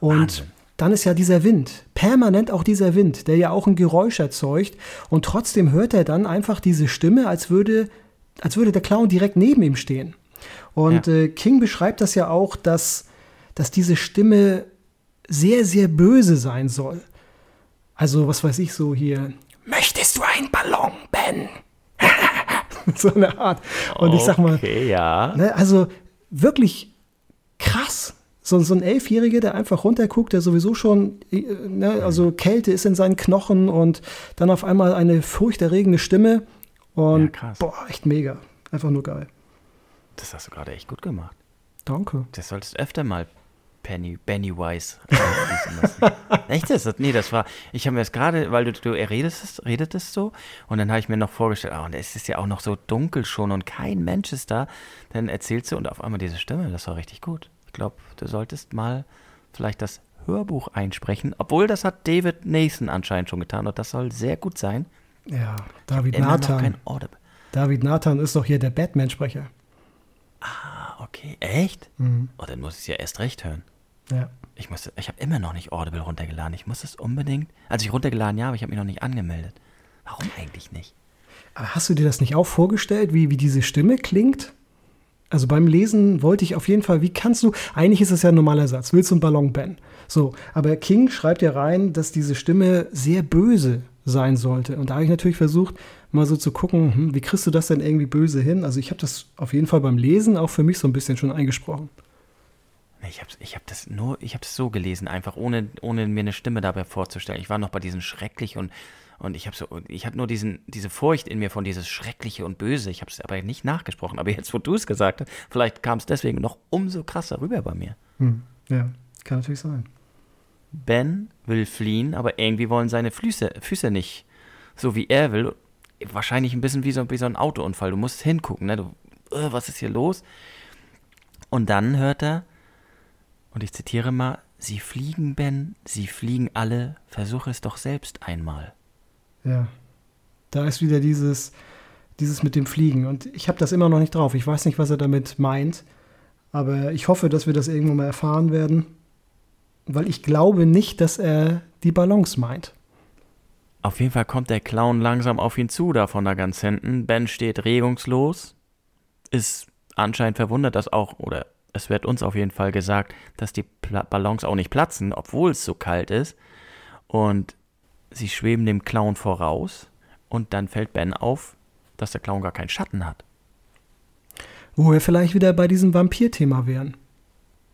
Und Wahnsinn dann ist ja dieser Wind, permanent auch dieser Wind, der ja auch ein Geräusch erzeugt und trotzdem hört er dann einfach diese Stimme, als würde, als würde der Clown direkt neben ihm stehen. Und ja. äh, King beschreibt das ja auch, dass, dass diese Stimme sehr, sehr böse sein soll. Also, was weiß ich so hier, möchtest du einen Ballon, Ben? [LAUGHS] so eine Art. Und okay, ich sag mal, ja. Ne, also wirklich krass so, so ein Elfjähriger, der einfach runterguckt, der sowieso schon, äh, ne, also Kälte ist in seinen Knochen und dann auf einmal eine furchterregende Stimme. Und ja, boah, echt mega. Einfach nur geil. Das hast du gerade echt gut gemacht. Danke. Das solltest öfter mal Penny, Pennywise lassen. [LAUGHS] Echt das? Nee, das war, ich habe mir das gerade, weil du, du redetest, redetest so und dann habe ich mir noch vorgestellt, oh, und es ist ja auch noch so dunkel schon und kein Mensch ist da. Dann erzählst du und auf einmal diese Stimme, das war richtig gut glaube, du solltest mal vielleicht das Hörbuch einsprechen, obwohl das hat David Nathan anscheinend schon getan und das soll sehr gut sein. Ja, David Nathan. David Nathan ist doch hier der Batman-Sprecher. Ah, okay. Echt? Mhm. Oh, dann muss ich es ja erst recht hören. Ja. Ich, ich habe immer noch nicht Audible runtergeladen. Ich muss es unbedingt. Also ich runtergeladen, ja, aber ich habe mich noch nicht angemeldet. Warum eigentlich nicht? Aber hast du dir das nicht auch vorgestellt, wie, wie diese Stimme klingt? Also beim Lesen wollte ich auf jeden Fall, wie kannst du, eigentlich ist es ja ein normaler Satz, willst du einen Ballon, Ben? So, aber King schreibt ja rein, dass diese Stimme sehr böse sein sollte. Und da habe ich natürlich versucht, mal so zu gucken, hm, wie kriegst du das denn irgendwie böse hin? Also ich habe das auf jeden Fall beim Lesen auch für mich so ein bisschen schon eingesprochen. Ich habe ich hab das nur, ich habe das so gelesen, einfach ohne, ohne mir eine Stimme dabei vorzustellen. Ich war noch bei diesen schrecklich und und ich habe so, ich habe nur diesen, diese Furcht in mir von dieses Schreckliche und Böse. Ich habe es aber nicht nachgesprochen. Aber jetzt, wo du es gesagt hast, vielleicht kam es deswegen noch umso krasser rüber bei mir. Hm, ja, kann natürlich sein. Ben will fliehen, aber irgendwie wollen seine Füße, Füße nicht so wie er will. Wahrscheinlich ein bisschen wie so, wie so ein Autounfall. Du musst hingucken, ne? Du, uh, was ist hier los? Und dann hört er, und ich zitiere mal, Sie fliegen, Ben, Sie fliegen alle, versuche es doch selbst einmal. Ja, da ist wieder dieses, dieses mit dem Fliegen. Und ich habe das immer noch nicht drauf. Ich weiß nicht, was er damit meint. Aber ich hoffe, dass wir das irgendwann mal erfahren werden weil ich glaube nicht, dass er die Ballons meint. Auf jeden Fall kommt der Clown langsam auf ihn zu, da von da ganz hinten. Ben steht regungslos, ist anscheinend verwundert, dass auch, oder es wird uns auf jeden Fall gesagt, dass die Ballons auch nicht platzen, obwohl es so kalt ist. Und sie schweben dem Clown voraus und dann fällt Ben auf, dass der Clown gar keinen Schatten hat. Wo wir vielleicht wieder bei diesem Vampir-Thema wären.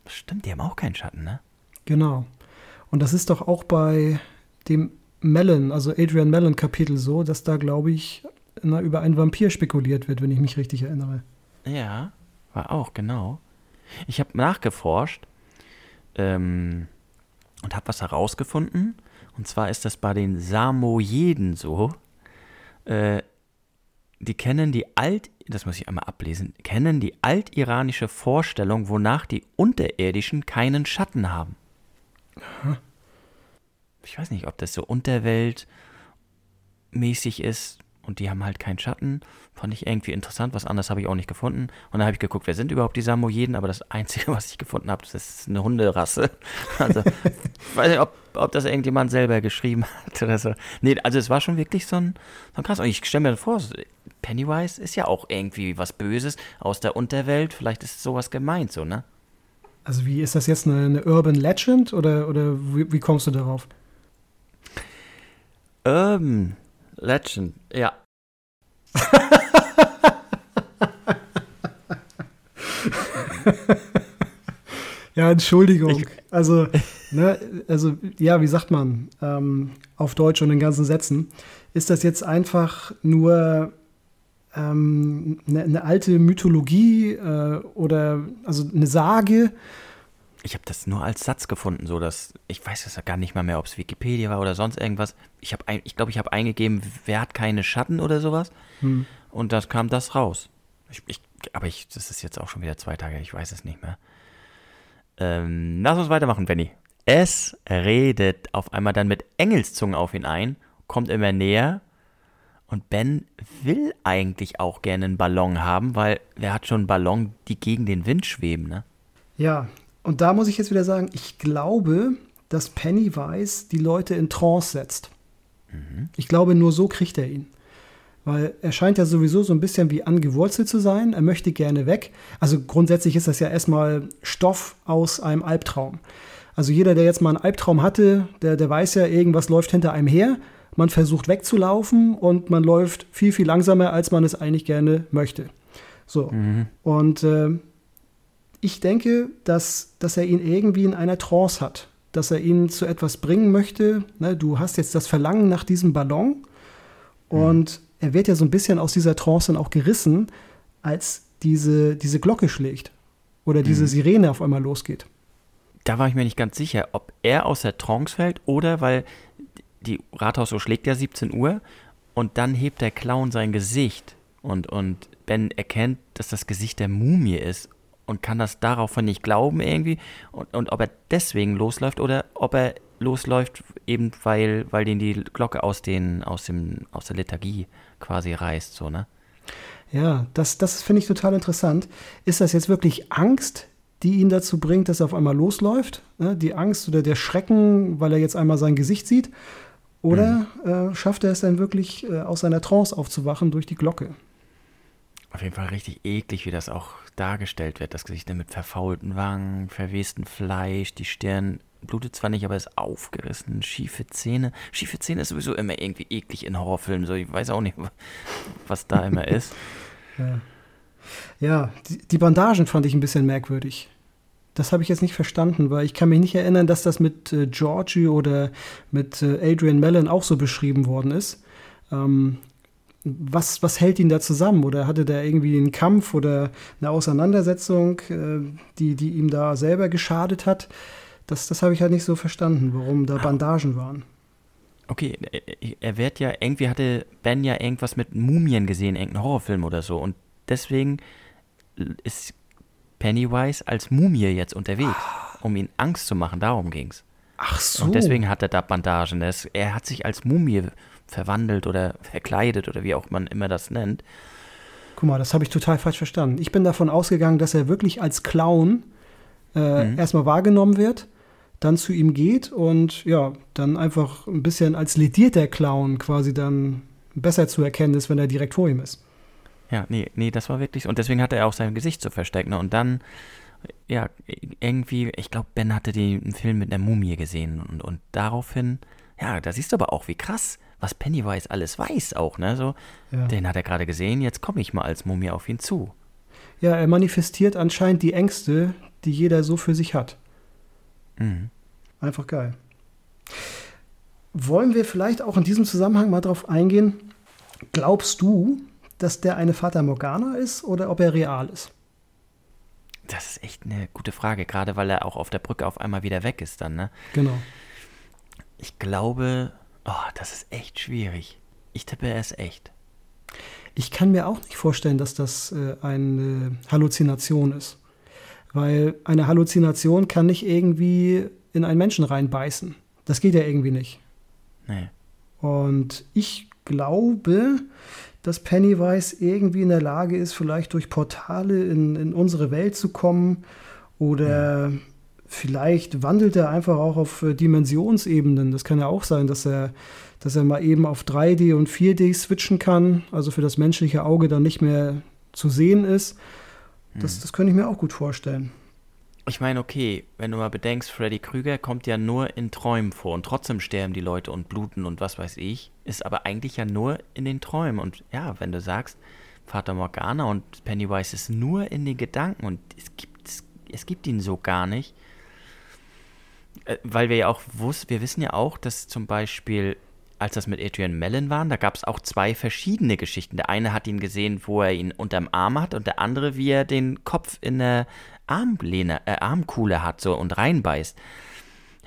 Stimmt, die haben auch keinen Schatten, ne? Genau. Und das ist doch auch bei dem Mellon, also Adrian Mellon Kapitel so, dass da, glaube ich, na, über einen Vampir spekuliert wird, wenn ich mich richtig erinnere. Ja, war auch, genau. Ich habe nachgeforscht ähm, und habe was herausgefunden. Und zwar ist das bei den Samoyeden so. Äh, die kennen die alt, das muss ich einmal ablesen, kennen die altiranische Vorstellung, wonach die Unterirdischen keinen Schatten haben. Ich weiß nicht, ob das so unterweltmäßig ist und die haben halt keinen Schatten. Fand ich irgendwie interessant, was anderes habe ich auch nicht gefunden. Und dann habe ich geguckt, wer sind überhaupt die Samoyeden, aber das Einzige, [LAUGHS] was ich gefunden habe, das ist eine Hunderasse. [LAUGHS] Also, ich weiß nicht, ob, ob das irgendjemand selber geschrieben hat oder so. Nee, also es war schon wirklich so ein, so ein krass. Und ich stelle mir vor, Pennywise ist ja auch irgendwie was Böses aus der Unterwelt. Vielleicht ist sowas gemeint, so, ne? Also wie ist das jetzt eine, eine Urban Legend oder, oder wie, wie, kommst du darauf? Urban Legend, ja. [LAUGHS] ja, Entschuldigung. Ich, also, ne, also, ja, wie sagt man ähm, auf Deutsch und in ganzen Sätzen? Ist das jetzt einfach nur ähm, eine, eine, alte Mythologie äh, oder also eine Sage. Ich habe das nur als Satz gefunden, so dass ich weiß es ja gar nicht mal mehr, ob es Wikipedia war oder sonst irgendwas. Ich habe, ich glaube, ich habe eingegeben, wer hat keine Schatten oder sowas, hm. und das kam das raus. Ich, ich, aber ich, das ist jetzt auch schon wieder zwei Tage, ich weiß es nicht mehr. Ähm, lass uns weitermachen, Benny. Es redet auf einmal dann mit Engelszungen auf ihn ein, kommt immer näher und Ben will eigentlich auch gerne einen Ballon haben, weil wer hat schon einen Ballon, die gegen den Wind schweben, ne? Ja, und da muss ich jetzt wieder sagen, ich glaube, dass Pennywise die Leute in Trance setzt. Mhm. Ich glaube, nur so kriegt er ihn. Weil er scheint ja sowieso so ein bisschen wie angewurzelt zu sein. Er möchte gerne weg. Also grundsätzlich ist das ja erstmal Stoff aus einem Albtraum. Also jeder, der jetzt mal einen Albtraum hatte, der, der weiß ja, irgendwas läuft hinter einem her man versucht wegzulaufen und man läuft viel, viel langsamer, als man es eigentlich gerne möchte. So. Mhm. Und äh, ich denke, dass, dass er ihn irgendwie in einer Trance hat, dass er ihn zu etwas bringen möchte. Ne, du hast jetzt das Verlangen nach diesem Ballon und mhm. er wird ja so ein bisschen aus dieser Trance dann auch gerissen, als diese, diese Glocke schlägt oder diese mhm. Sirene auf einmal losgeht. Da war ich mir nicht ganz sicher, ob er aus der Trance fällt oder weil die Rathaus so schlägt ja 17 Uhr und dann hebt der Clown sein Gesicht und, und Ben erkennt, dass das Gesicht der Mumie ist und kann das daraufhin nicht glauben irgendwie und, und ob er deswegen losläuft oder ob er losläuft eben weil, weil den die Glocke aus, den, aus, dem, aus der Lethargie quasi reißt, so, ne? Ja, das, das finde ich total interessant. Ist das jetzt wirklich Angst, die ihn dazu bringt, dass er auf einmal losläuft? Ne? Die Angst oder der Schrecken, weil er jetzt einmal sein Gesicht sieht? Oder mhm. äh, schafft er es dann wirklich, äh, aus seiner Trance aufzuwachen durch die Glocke? Auf jeden Fall richtig eklig, wie das auch dargestellt wird. Das Gesicht mit verfaulten Wangen, verwesten Fleisch, die Stirn blutet zwar nicht, aber ist aufgerissen, schiefe Zähne. Schiefe Zähne ist sowieso immer irgendwie eklig in Horrorfilmen. So, ich weiß auch nicht, [LAUGHS] was da immer ist. Ja, ja die, die Bandagen fand ich ein bisschen merkwürdig. Das habe ich jetzt nicht verstanden, weil ich kann mich nicht erinnern, dass das mit äh, Georgie oder mit äh, Adrian Mellon auch so beschrieben worden ist. Ähm, was, was hält ihn da zusammen? Oder hatte der irgendwie einen Kampf oder eine Auseinandersetzung, äh, die, die ihm da selber geschadet hat? Das, das habe ich halt nicht so verstanden, warum da ah. Bandagen waren. Okay, er wird ja, irgendwie hatte Ben ja irgendwas mit Mumien gesehen, irgendeinen Horrorfilm oder so. Und deswegen ist Pennywise als Mumie jetzt unterwegs, ah. um ihn Angst zu machen. Darum ging's. Ach so. Und deswegen hat er da Bandagen. er hat sich als Mumie verwandelt oder verkleidet oder wie auch man immer das nennt. Guck mal, das habe ich total falsch verstanden. Ich bin davon ausgegangen, dass er wirklich als Clown äh, mhm. erstmal wahrgenommen wird, dann zu ihm geht und ja, dann einfach ein bisschen als ledierter Clown quasi dann besser zu erkennen ist, wenn er direkt vor ihm ist. Ja, nee, nee, das war wirklich so. Und deswegen hatte er auch sein Gesicht zu verstecken. Ne? Und dann, ja, irgendwie, ich glaube, Ben hatte den Film mit einer Mumie gesehen. Und, und daraufhin, ja, da siehst du aber auch, wie krass was Pennywise alles weiß auch, ne? So, ja. den hat er gerade gesehen, jetzt komme ich mal als Mumie auf ihn zu. Ja, er manifestiert anscheinend die Ängste, die jeder so für sich hat. Mhm. Einfach geil. Wollen wir vielleicht auch in diesem Zusammenhang mal drauf eingehen? Glaubst du, dass der eine Fata Morgana ist oder ob er real ist? Das ist echt eine gute Frage, gerade weil er auch auf der Brücke auf einmal wieder weg ist dann, ne? Genau. Ich glaube, Oh, das ist echt schwierig. Ich tippe, er ist echt. Ich kann mir auch nicht vorstellen, dass das äh, eine Halluzination ist. Weil eine Halluzination kann nicht irgendwie in einen Menschen reinbeißen. Das geht ja irgendwie nicht. Nee. Und ich glaube, dass Pennywise irgendwie in der Lage ist, vielleicht durch Portale in, in unsere Welt zu kommen oder ja vielleicht wandelt er einfach auch auf äh, Dimensionsebenen. Das kann ja auch sein, dass er, dass er mal eben auf 3D und 4D switchen kann, also für das menschliche Auge dann nicht mehr zu sehen ist. Das, hm. das könnte ich mir auch gut vorstellen. Ich meine, okay, wenn du mal bedenkst, Freddy Krüger kommt ja nur in Träumen vor und trotzdem sterben die Leute und bluten und was weiß ich, ist aber eigentlich ja nur in den Träumen. Und ja, wenn du sagst, Vater Morgana und Pennywise ist nur in den Gedanken und es gibt, es gibt ihn so gar nicht, weil wir ja auch wussten, wir wissen ja auch, dass zum Beispiel, als das mit Adrian Mellon waren, da gab es auch zwei verschiedene Geschichten. Der eine hat ihn gesehen, wo er ihn unterm Arm hat und der andere, wie er den Kopf in der Armlehne, äh, Armkuhle hat so und reinbeißt.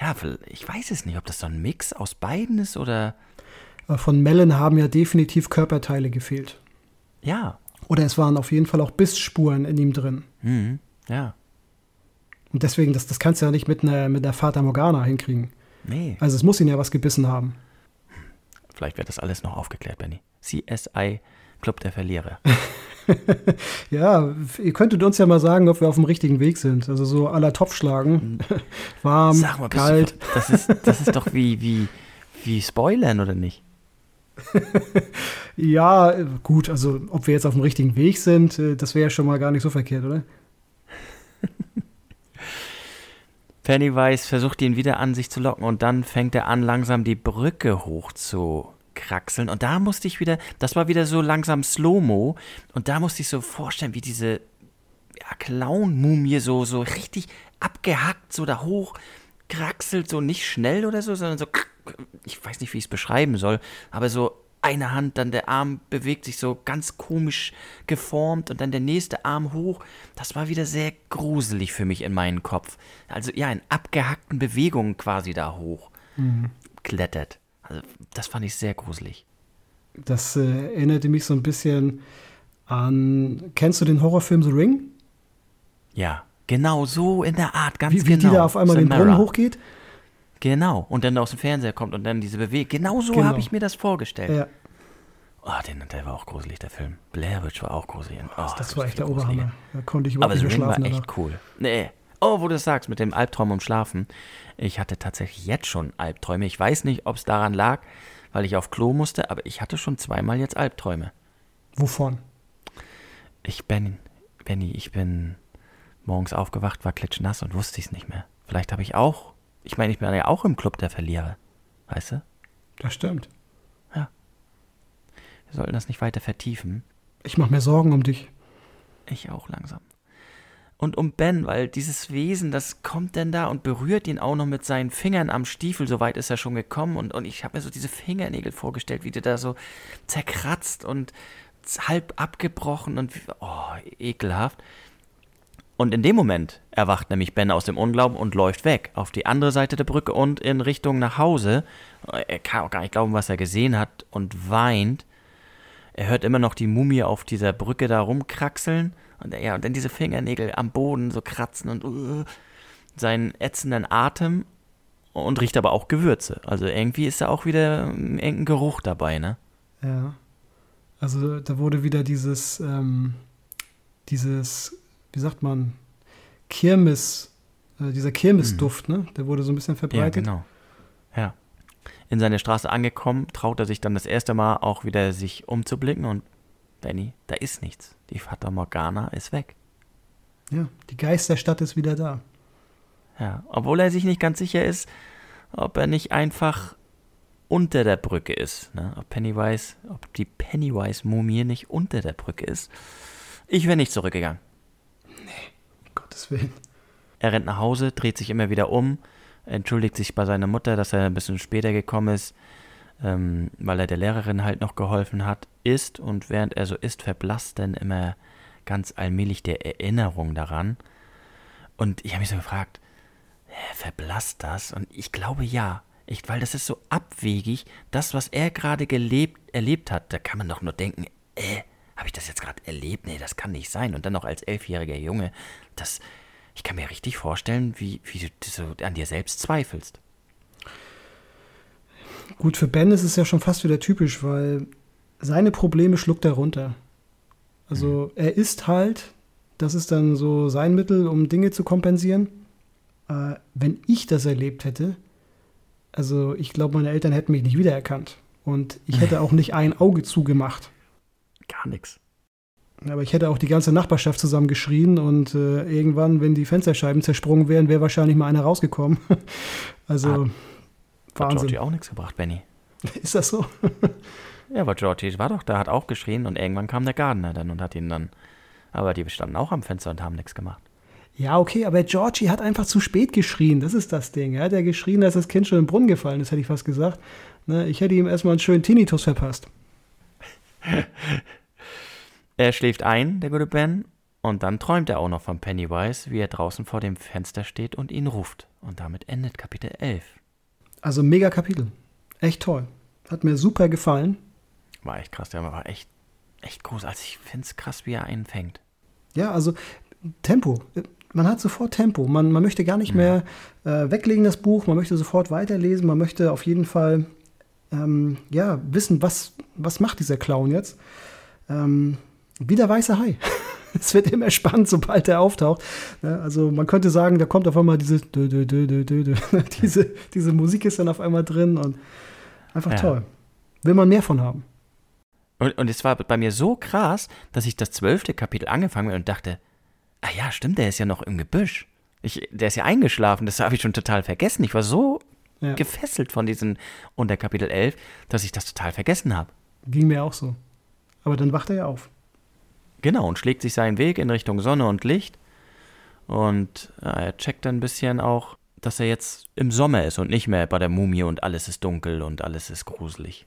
Ja, ich weiß es nicht, ob das so ein Mix aus beiden ist oder. Von Mellon haben ja definitiv Körperteile gefehlt. Ja. Oder es waren auf jeden Fall auch Bissspuren in ihm drin. Mhm, ja. Und deswegen, das, das kannst du ja nicht mit einer, mit einer Fata Morgana hinkriegen. Nee. Also es muss ihn ja was gebissen haben. Vielleicht wird das alles noch aufgeklärt, Benny. CSI Club der Verlierer. [LAUGHS] ja, ihr könntet uns ja mal sagen, ob wir auf dem richtigen Weg sind. Also so aller Topf schlagen. [LAUGHS] Warm, Sag mal, kalt. Du, das, ist, das ist doch wie, wie, wie Spoilern, oder nicht? [LAUGHS] ja, gut, also ob wir jetzt auf dem richtigen Weg sind, äh, das wäre ja schon mal gar nicht so verkehrt, oder? Pennywise versucht ihn wieder an sich zu locken und dann fängt er an, langsam die Brücke hoch zu kraxeln. Und da musste ich wieder, das war wieder so langsam Slow-Mo. Und da musste ich so vorstellen, wie diese ja, Clown-Mumie so, so richtig abgehackt, so da hoch kraxelt, so nicht schnell oder so, sondern so, ich weiß nicht, wie ich es beschreiben soll, aber so eine Hand, dann der Arm bewegt sich so ganz komisch geformt und dann der nächste Arm hoch. Das war wieder sehr gruselig für mich in meinen Kopf. Also ja, in abgehackten Bewegungen quasi da hoch mhm. klettert. Also das fand ich sehr gruselig. Das äh, erinnerte mich so ein bisschen an. Kennst du den Horrorfilm The Ring? Ja, genau so in der Art, ganz wie, wie genau. Wie die da auf einmal den Brunnen hochgeht? Genau. Und dann aus dem Fernseher kommt und dann diese Bewegung. Genau so genau. habe ich mir das vorgestellt. Ja. Oh, den, der war auch gruselig, der Film. Blair Witch war auch gruselig. Oh, das, das war echt der Oberhammer. Da konnte ich überhaupt Aber nicht schlafen. Aber war echt cool. Nee. Oh, wo du das sagst, mit dem Albtraum um Schlafen. Ich hatte tatsächlich jetzt schon Albträume. Ich weiß nicht, ob es daran lag, weil ich auf Klo musste, aber ich hatte schon zweimal jetzt Albträume. Wovon? Ich bin, Benny, ich bin morgens aufgewacht, war klitschnass und wusste es nicht mehr. Vielleicht habe ich auch, ich meine, ich bin ja auch im Club der Verlierer. Weißt du? Das stimmt. Ja. Wir sollten das nicht weiter vertiefen. Ich mache mir Sorgen um dich. Ich auch langsam. Und um Ben, weil dieses Wesen, das kommt denn da und berührt ihn auch noch mit seinen Fingern am Stiefel, soweit ist er schon gekommen. Und, und ich habe mir so diese Fingernägel vorgestellt, wie der da so zerkratzt und halb abgebrochen und oh, ekelhaft. Und in dem Moment erwacht nämlich Ben aus dem Unglauben und läuft weg auf die andere Seite der Brücke und in Richtung nach Hause. Er kann auch gar nicht glauben, was er gesehen hat und weint. Er hört immer noch die Mumie auf dieser Brücke da rumkraxeln und, ja, und dann diese Fingernägel am Boden so kratzen und uh, seinen ätzenden Atem und riecht aber auch Gewürze. Also irgendwie ist da auch wieder irgendein Geruch dabei, ne? Ja. Also da wurde wieder dieses, ähm, dieses, wie sagt man, Kirmes, äh, dieser Kirmesduft, mhm. ne? Der wurde so ein bisschen verbreitet. Ja, genau. Ja. In seine Straße angekommen, traut er sich dann das erste Mal auch wieder sich umzublicken und Benny, da ist nichts. Die Fata Morgana ist weg. Ja, die Geisterstadt ist wieder da. Ja, obwohl er sich nicht ganz sicher ist, ob er nicht einfach unter der Brücke ist. Ne? Ob Pennywise, ob die Pennywise-Mumie nicht unter der Brücke ist. Ich wäre nicht zurückgegangen. Gottes Willen. Er rennt nach Hause, dreht sich immer wieder um, entschuldigt sich bei seiner Mutter, dass er ein bisschen später gekommen ist, ähm, weil er der Lehrerin halt noch geholfen hat, isst und während er so isst, verblasst dann immer ganz allmählich der Erinnerung daran. Und ich habe mich so gefragt, hä, verblasst das? Und ich glaube ja. Ich, weil das ist so abwegig, das, was er gerade erlebt hat, da kann man doch nur denken, äh, habe ich das jetzt gerade erlebt? Nee, das kann nicht sein. Und dann noch als elfjähriger Junge, das, ich kann mir richtig vorstellen, wie, wie du so an dir selbst zweifelst. Gut, für Ben ist es ja schon fast wieder typisch, weil seine Probleme schluckt er runter. Also mhm. er isst halt, das ist dann so sein Mittel, um Dinge zu kompensieren. Äh, wenn ich das erlebt hätte, also ich glaube, meine Eltern hätten mich nicht wiedererkannt. Und ich hätte [LAUGHS] auch nicht ein Auge zugemacht. Gar nichts. Aber ich hätte auch die ganze Nachbarschaft zusammengeschrien und äh, irgendwann, wenn die Fensterscheiben zersprungen wären, wäre wahrscheinlich mal einer rausgekommen. [LAUGHS] also ah, Wahnsinn. Hat Georgie auch nichts gebracht, Benny. [LAUGHS] Ist das so? [LAUGHS] ja, aber Georgie war doch da, hat auch geschrien und irgendwann kam der Gardener dann und hat ihn dann. Aber die standen auch am Fenster und haben nichts gemacht. Ja, okay, aber Georgie hat einfach zu spät geschrien. Das ist das Ding. Er hat ja geschrien, als das Kind schon im Brunnen gefallen ist, hätte ich fast gesagt. Ne, ich hätte ihm erstmal einen schönen Tinnitus verpasst. [LAUGHS] er schläft ein, der gute Ben, und dann träumt er auch noch von Pennywise, wie er draußen vor dem Fenster steht und ihn ruft. Und damit endet Kapitel 11. Also mega Kapitel. Echt toll. Hat mir super gefallen. War echt krass, der war echt, echt groß. Also ich finde es krass, wie er einen fängt. Ja, also Tempo man hat sofort Tempo. Man, man möchte gar nicht mehr äh, weglegen, das Buch. Man möchte sofort weiterlesen. Man möchte auf jeden Fall ähm, ja, wissen, was, was macht dieser Clown jetzt. Ähm, wie der weiße Hai. [LAUGHS] es wird immer spannend, sobald er auftaucht. Ja, also man könnte sagen, da kommt auf einmal diese, dö, dö, dö, [LAUGHS] diese, diese Musik ist dann auf einmal drin und einfach ja. toll. Will man mehr von haben. Und, und es war bei mir so krass, dass ich das zwölfte Kapitel angefangen habe und dachte, Ah ja, stimmt, der ist ja noch im Gebüsch. Ich, der ist ja eingeschlafen, das habe ich schon total vergessen. Ich war so ja. gefesselt von diesem unter Kapitel 11, dass ich das total vergessen habe. Ging mir auch so. Aber dann wacht er ja auf. Genau, und schlägt sich seinen Weg in Richtung Sonne und Licht. Und ja, er checkt dann ein bisschen auch, dass er jetzt im Sommer ist und nicht mehr bei der Mumie und alles ist dunkel und alles ist gruselig.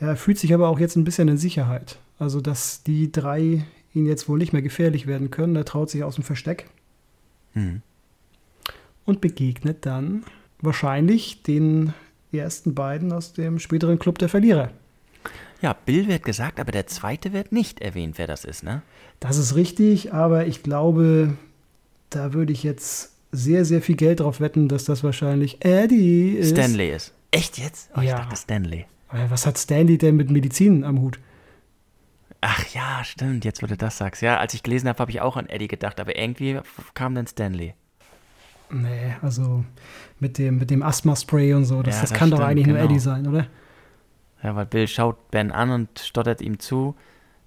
Ja, er fühlt sich aber auch jetzt ein bisschen in Sicherheit. Also, dass die drei ihn jetzt wohl nicht mehr gefährlich werden können. Er traut sich aus dem Versteck hm. und begegnet dann wahrscheinlich den ersten beiden aus dem späteren Club der Verlierer. Ja, Bill wird gesagt, aber der zweite wird nicht erwähnt, wer das ist, ne? Das ist richtig, aber ich glaube, da würde ich jetzt sehr, sehr viel Geld drauf wetten, dass das wahrscheinlich Eddie ist. Stanley ist. Echt jetzt? Oh, ja. ich dachte Stanley. Was hat Stanley denn mit Medizin am Hut? Ach ja, stimmt, jetzt wo du das sagst. Ja, als ich gelesen habe, habe ich auch an Eddie gedacht, aber irgendwie kam dann Stanley. Nee, also mit dem, mit dem Asthma-Spray und so, das, ja, das, das kann stimmt, doch eigentlich genau. nur Eddie sein, oder? Ja, weil Bill schaut Ben an und stottert ihm zu.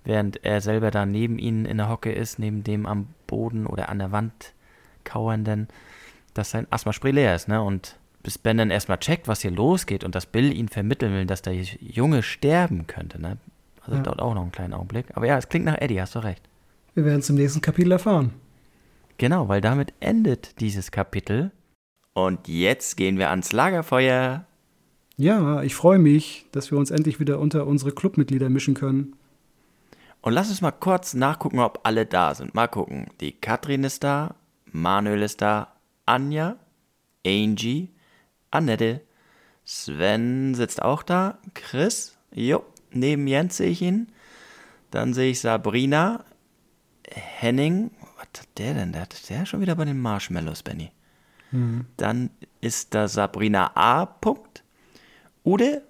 während er selber da neben ihnen in der Hocke ist, neben dem am Boden oder an der Wand kauernden, dass sein Asthma-Spray leer ist, ne? Und bis Ben dann erstmal checkt, was hier losgeht und dass Bill ihn vermitteln will, dass der Junge sterben könnte, ne? Also ja. dauert auch noch einen kleinen Augenblick. Aber ja, es klingt nach Eddie, hast du recht. Wir werden es im nächsten Kapitel erfahren. Genau, weil damit endet dieses Kapitel. Und jetzt gehen wir ans Lagerfeuer. Ja, ich freue mich, dass wir uns endlich wieder unter unsere Clubmitglieder mischen können. Und lass uns mal kurz nachgucken, ob alle da sind. Mal gucken. Die Katrin ist da, Manuel ist da, Anja, Angie, Annette, Sven sitzt auch da, Chris, jo, neben Jens sehe ich ihn. Dann sehe ich Sabrina, Henning, hat der denn? Der hat der schon wieder bei den Marshmallows, Benny. Mhm. Dann ist da Sabrina A. Punkt. Ude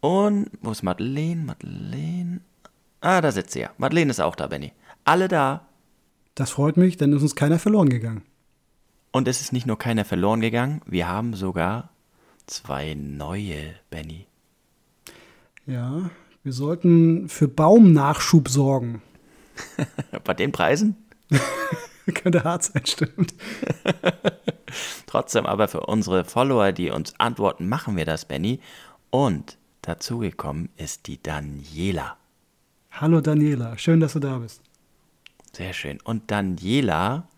und wo ist Madeleine? Madeleine. Ah, da sitzt sie ja. Madeleine ist auch da, Benny. Alle da. Das freut mich, denn ist uns keiner verloren gegangen. Und es ist nicht nur keiner verloren gegangen, wir haben sogar zwei neue, Benny. Ja, wir sollten für Baumnachschub sorgen. [LAUGHS] Bei den Preisen? [LAUGHS] Könnte hart sein, stimmt. [LAUGHS] Trotzdem aber für unsere Follower, die uns antworten, machen wir das, Benny. Und dazugekommen ist die Daniela. Hallo Daniela, schön, dass du da bist. Sehr schön. Und Daniela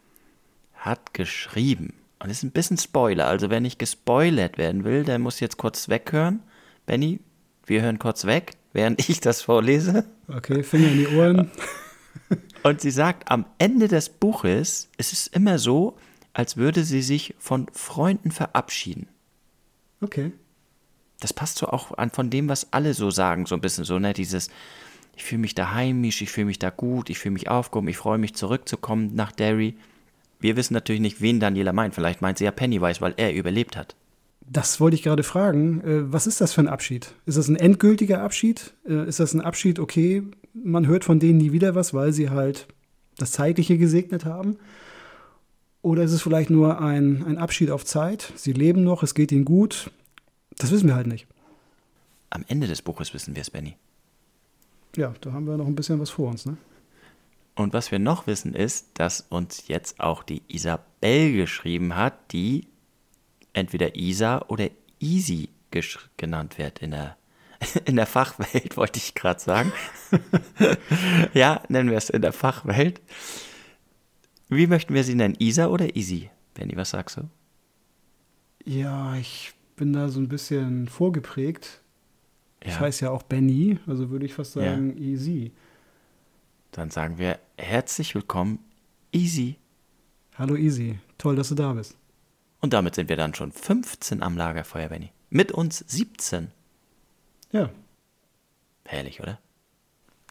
hat geschrieben, und das ist ein bisschen Spoiler, also wenn ich gespoilert werden will, der muss jetzt kurz weghören. Benny, wir hören kurz weg, während [LAUGHS] ich das vorlese. Okay, Finger in die Ohren. Und sie sagt, am Ende des Buches es ist immer so, als würde sie sich von Freunden verabschieden. Okay. Das passt so auch an von dem, was alle so sagen, so ein bisschen so, ne? Dieses, ich fühle mich da heimisch, ich fühle mich da gut, ich fühle mich aufgehoben, ich freue mich zurückzukommen nach Derry. Wir wissen natürlich nicht, wen Daniela meint. Vielleicht meint sie ja Pennywise, weil er überlebt hat. Das wollte ich gerade fragen. Äh, was ist das für ein Abschied? Ist das ein endgültiger Abschied? Äh, ist das ein Abschied, okay, man hört von denen nie wieder was, weil sie halt das Zeitliche gesegnet haben? Oder ist es vielleicht nur ein, ein Abschied auf Zeit? Sie leben noch, es geht ihnen gut. Das wissen wir halt nicht. Am Ende des Buches wissen wir es, Benny. Ja, da haben wir noch ein bisschen was vor uns, ne? Und was wir noch wissen ist, dass uns jetzt auch die Isabel geschrieben hat, die entweder Isa oder Easy genannt wird in der, [LAUGHS] in der Fachwelt, wollte ich gerade sagen. [LAUGHS] ja, nennen wir es in der Fachwelt. Wie möchten wir sie nennen? Isa oder Easy? Benny, was sagst du? Ja, ich bin da so ein bisschen vorgeprägt. Ja. Ich heiße ja auch Benny, also würde ich fast sagen ja. Easy. Dann sagen wir herzlich willkommen, Easy. Hallo Easy, toll, dass du da bist. Und damit sind wir dann schon 15 am Lagerfeuer, Benny. Mit uns 17. Ja. Herrlich, oder?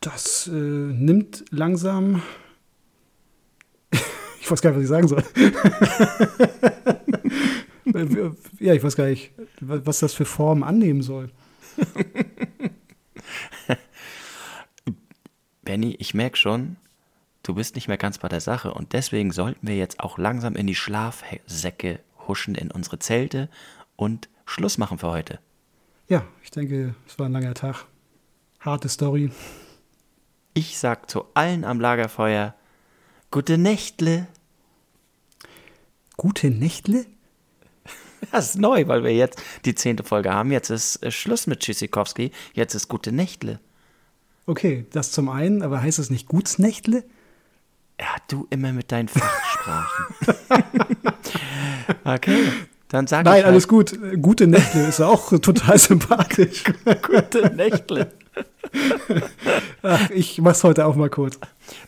Das äh, nimmt langsam. [LAUGHS] ich weiß gar nicht, was ich sagen soll. [LAUGHS] ja, ich weiß gar nicht, was das für Formen annehmen soll. [LAUGHS] Benny, ich merke schon, du bist nicht mehr ganz bei der Sache und deswegen sollten wir jetzt auch langsam in die Schlafsäcke huschen, in unsere Zelte und Schluss machen für heute. Ja, ich denke, es war ein langer Tag. Harte Story. Ich sag zu allen am Lagerfeuer, gute Nächtle. Gute Nächtle? [LAUGHS] Das ist neu, weil wir jetzt die zehnte Folge haben. Jetzt ist äh, Schluss mit Tschüssikowski. Jetzt ist gute Nächtle. Okay, das zum einen, aber heißt es nicht Gutsnächtle? Ja, du immer mit deinen Fachsprachen. [LAUGHS] okay, dann sag Nein, ich. Nein, alles gut. Gute Nächtle ist auch [LAUGHS] total sympathisch. [LAUGHS] Gute Nächtle. Ach, ich mach's heute auch mal kurz.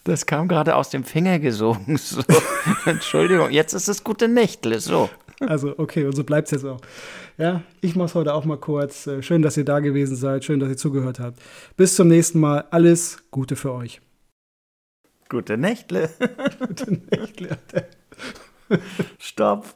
Das kam gerade aus dem Finger gesogen. [LAUGHS] So. Entschuldigung, jetzt ist es gute Nächtle. So. Also, okay, und so bleibt es jetzt auch. Ja, ich mache es heute auch mal kurz. Äh, schön, dass ihr da gewesen seid. Schön, dass ihr zugehört habt. Bis zum nächsten Mal. Alles Gute für euch. Gute Nächtle. Gute Nächtle. Stopp.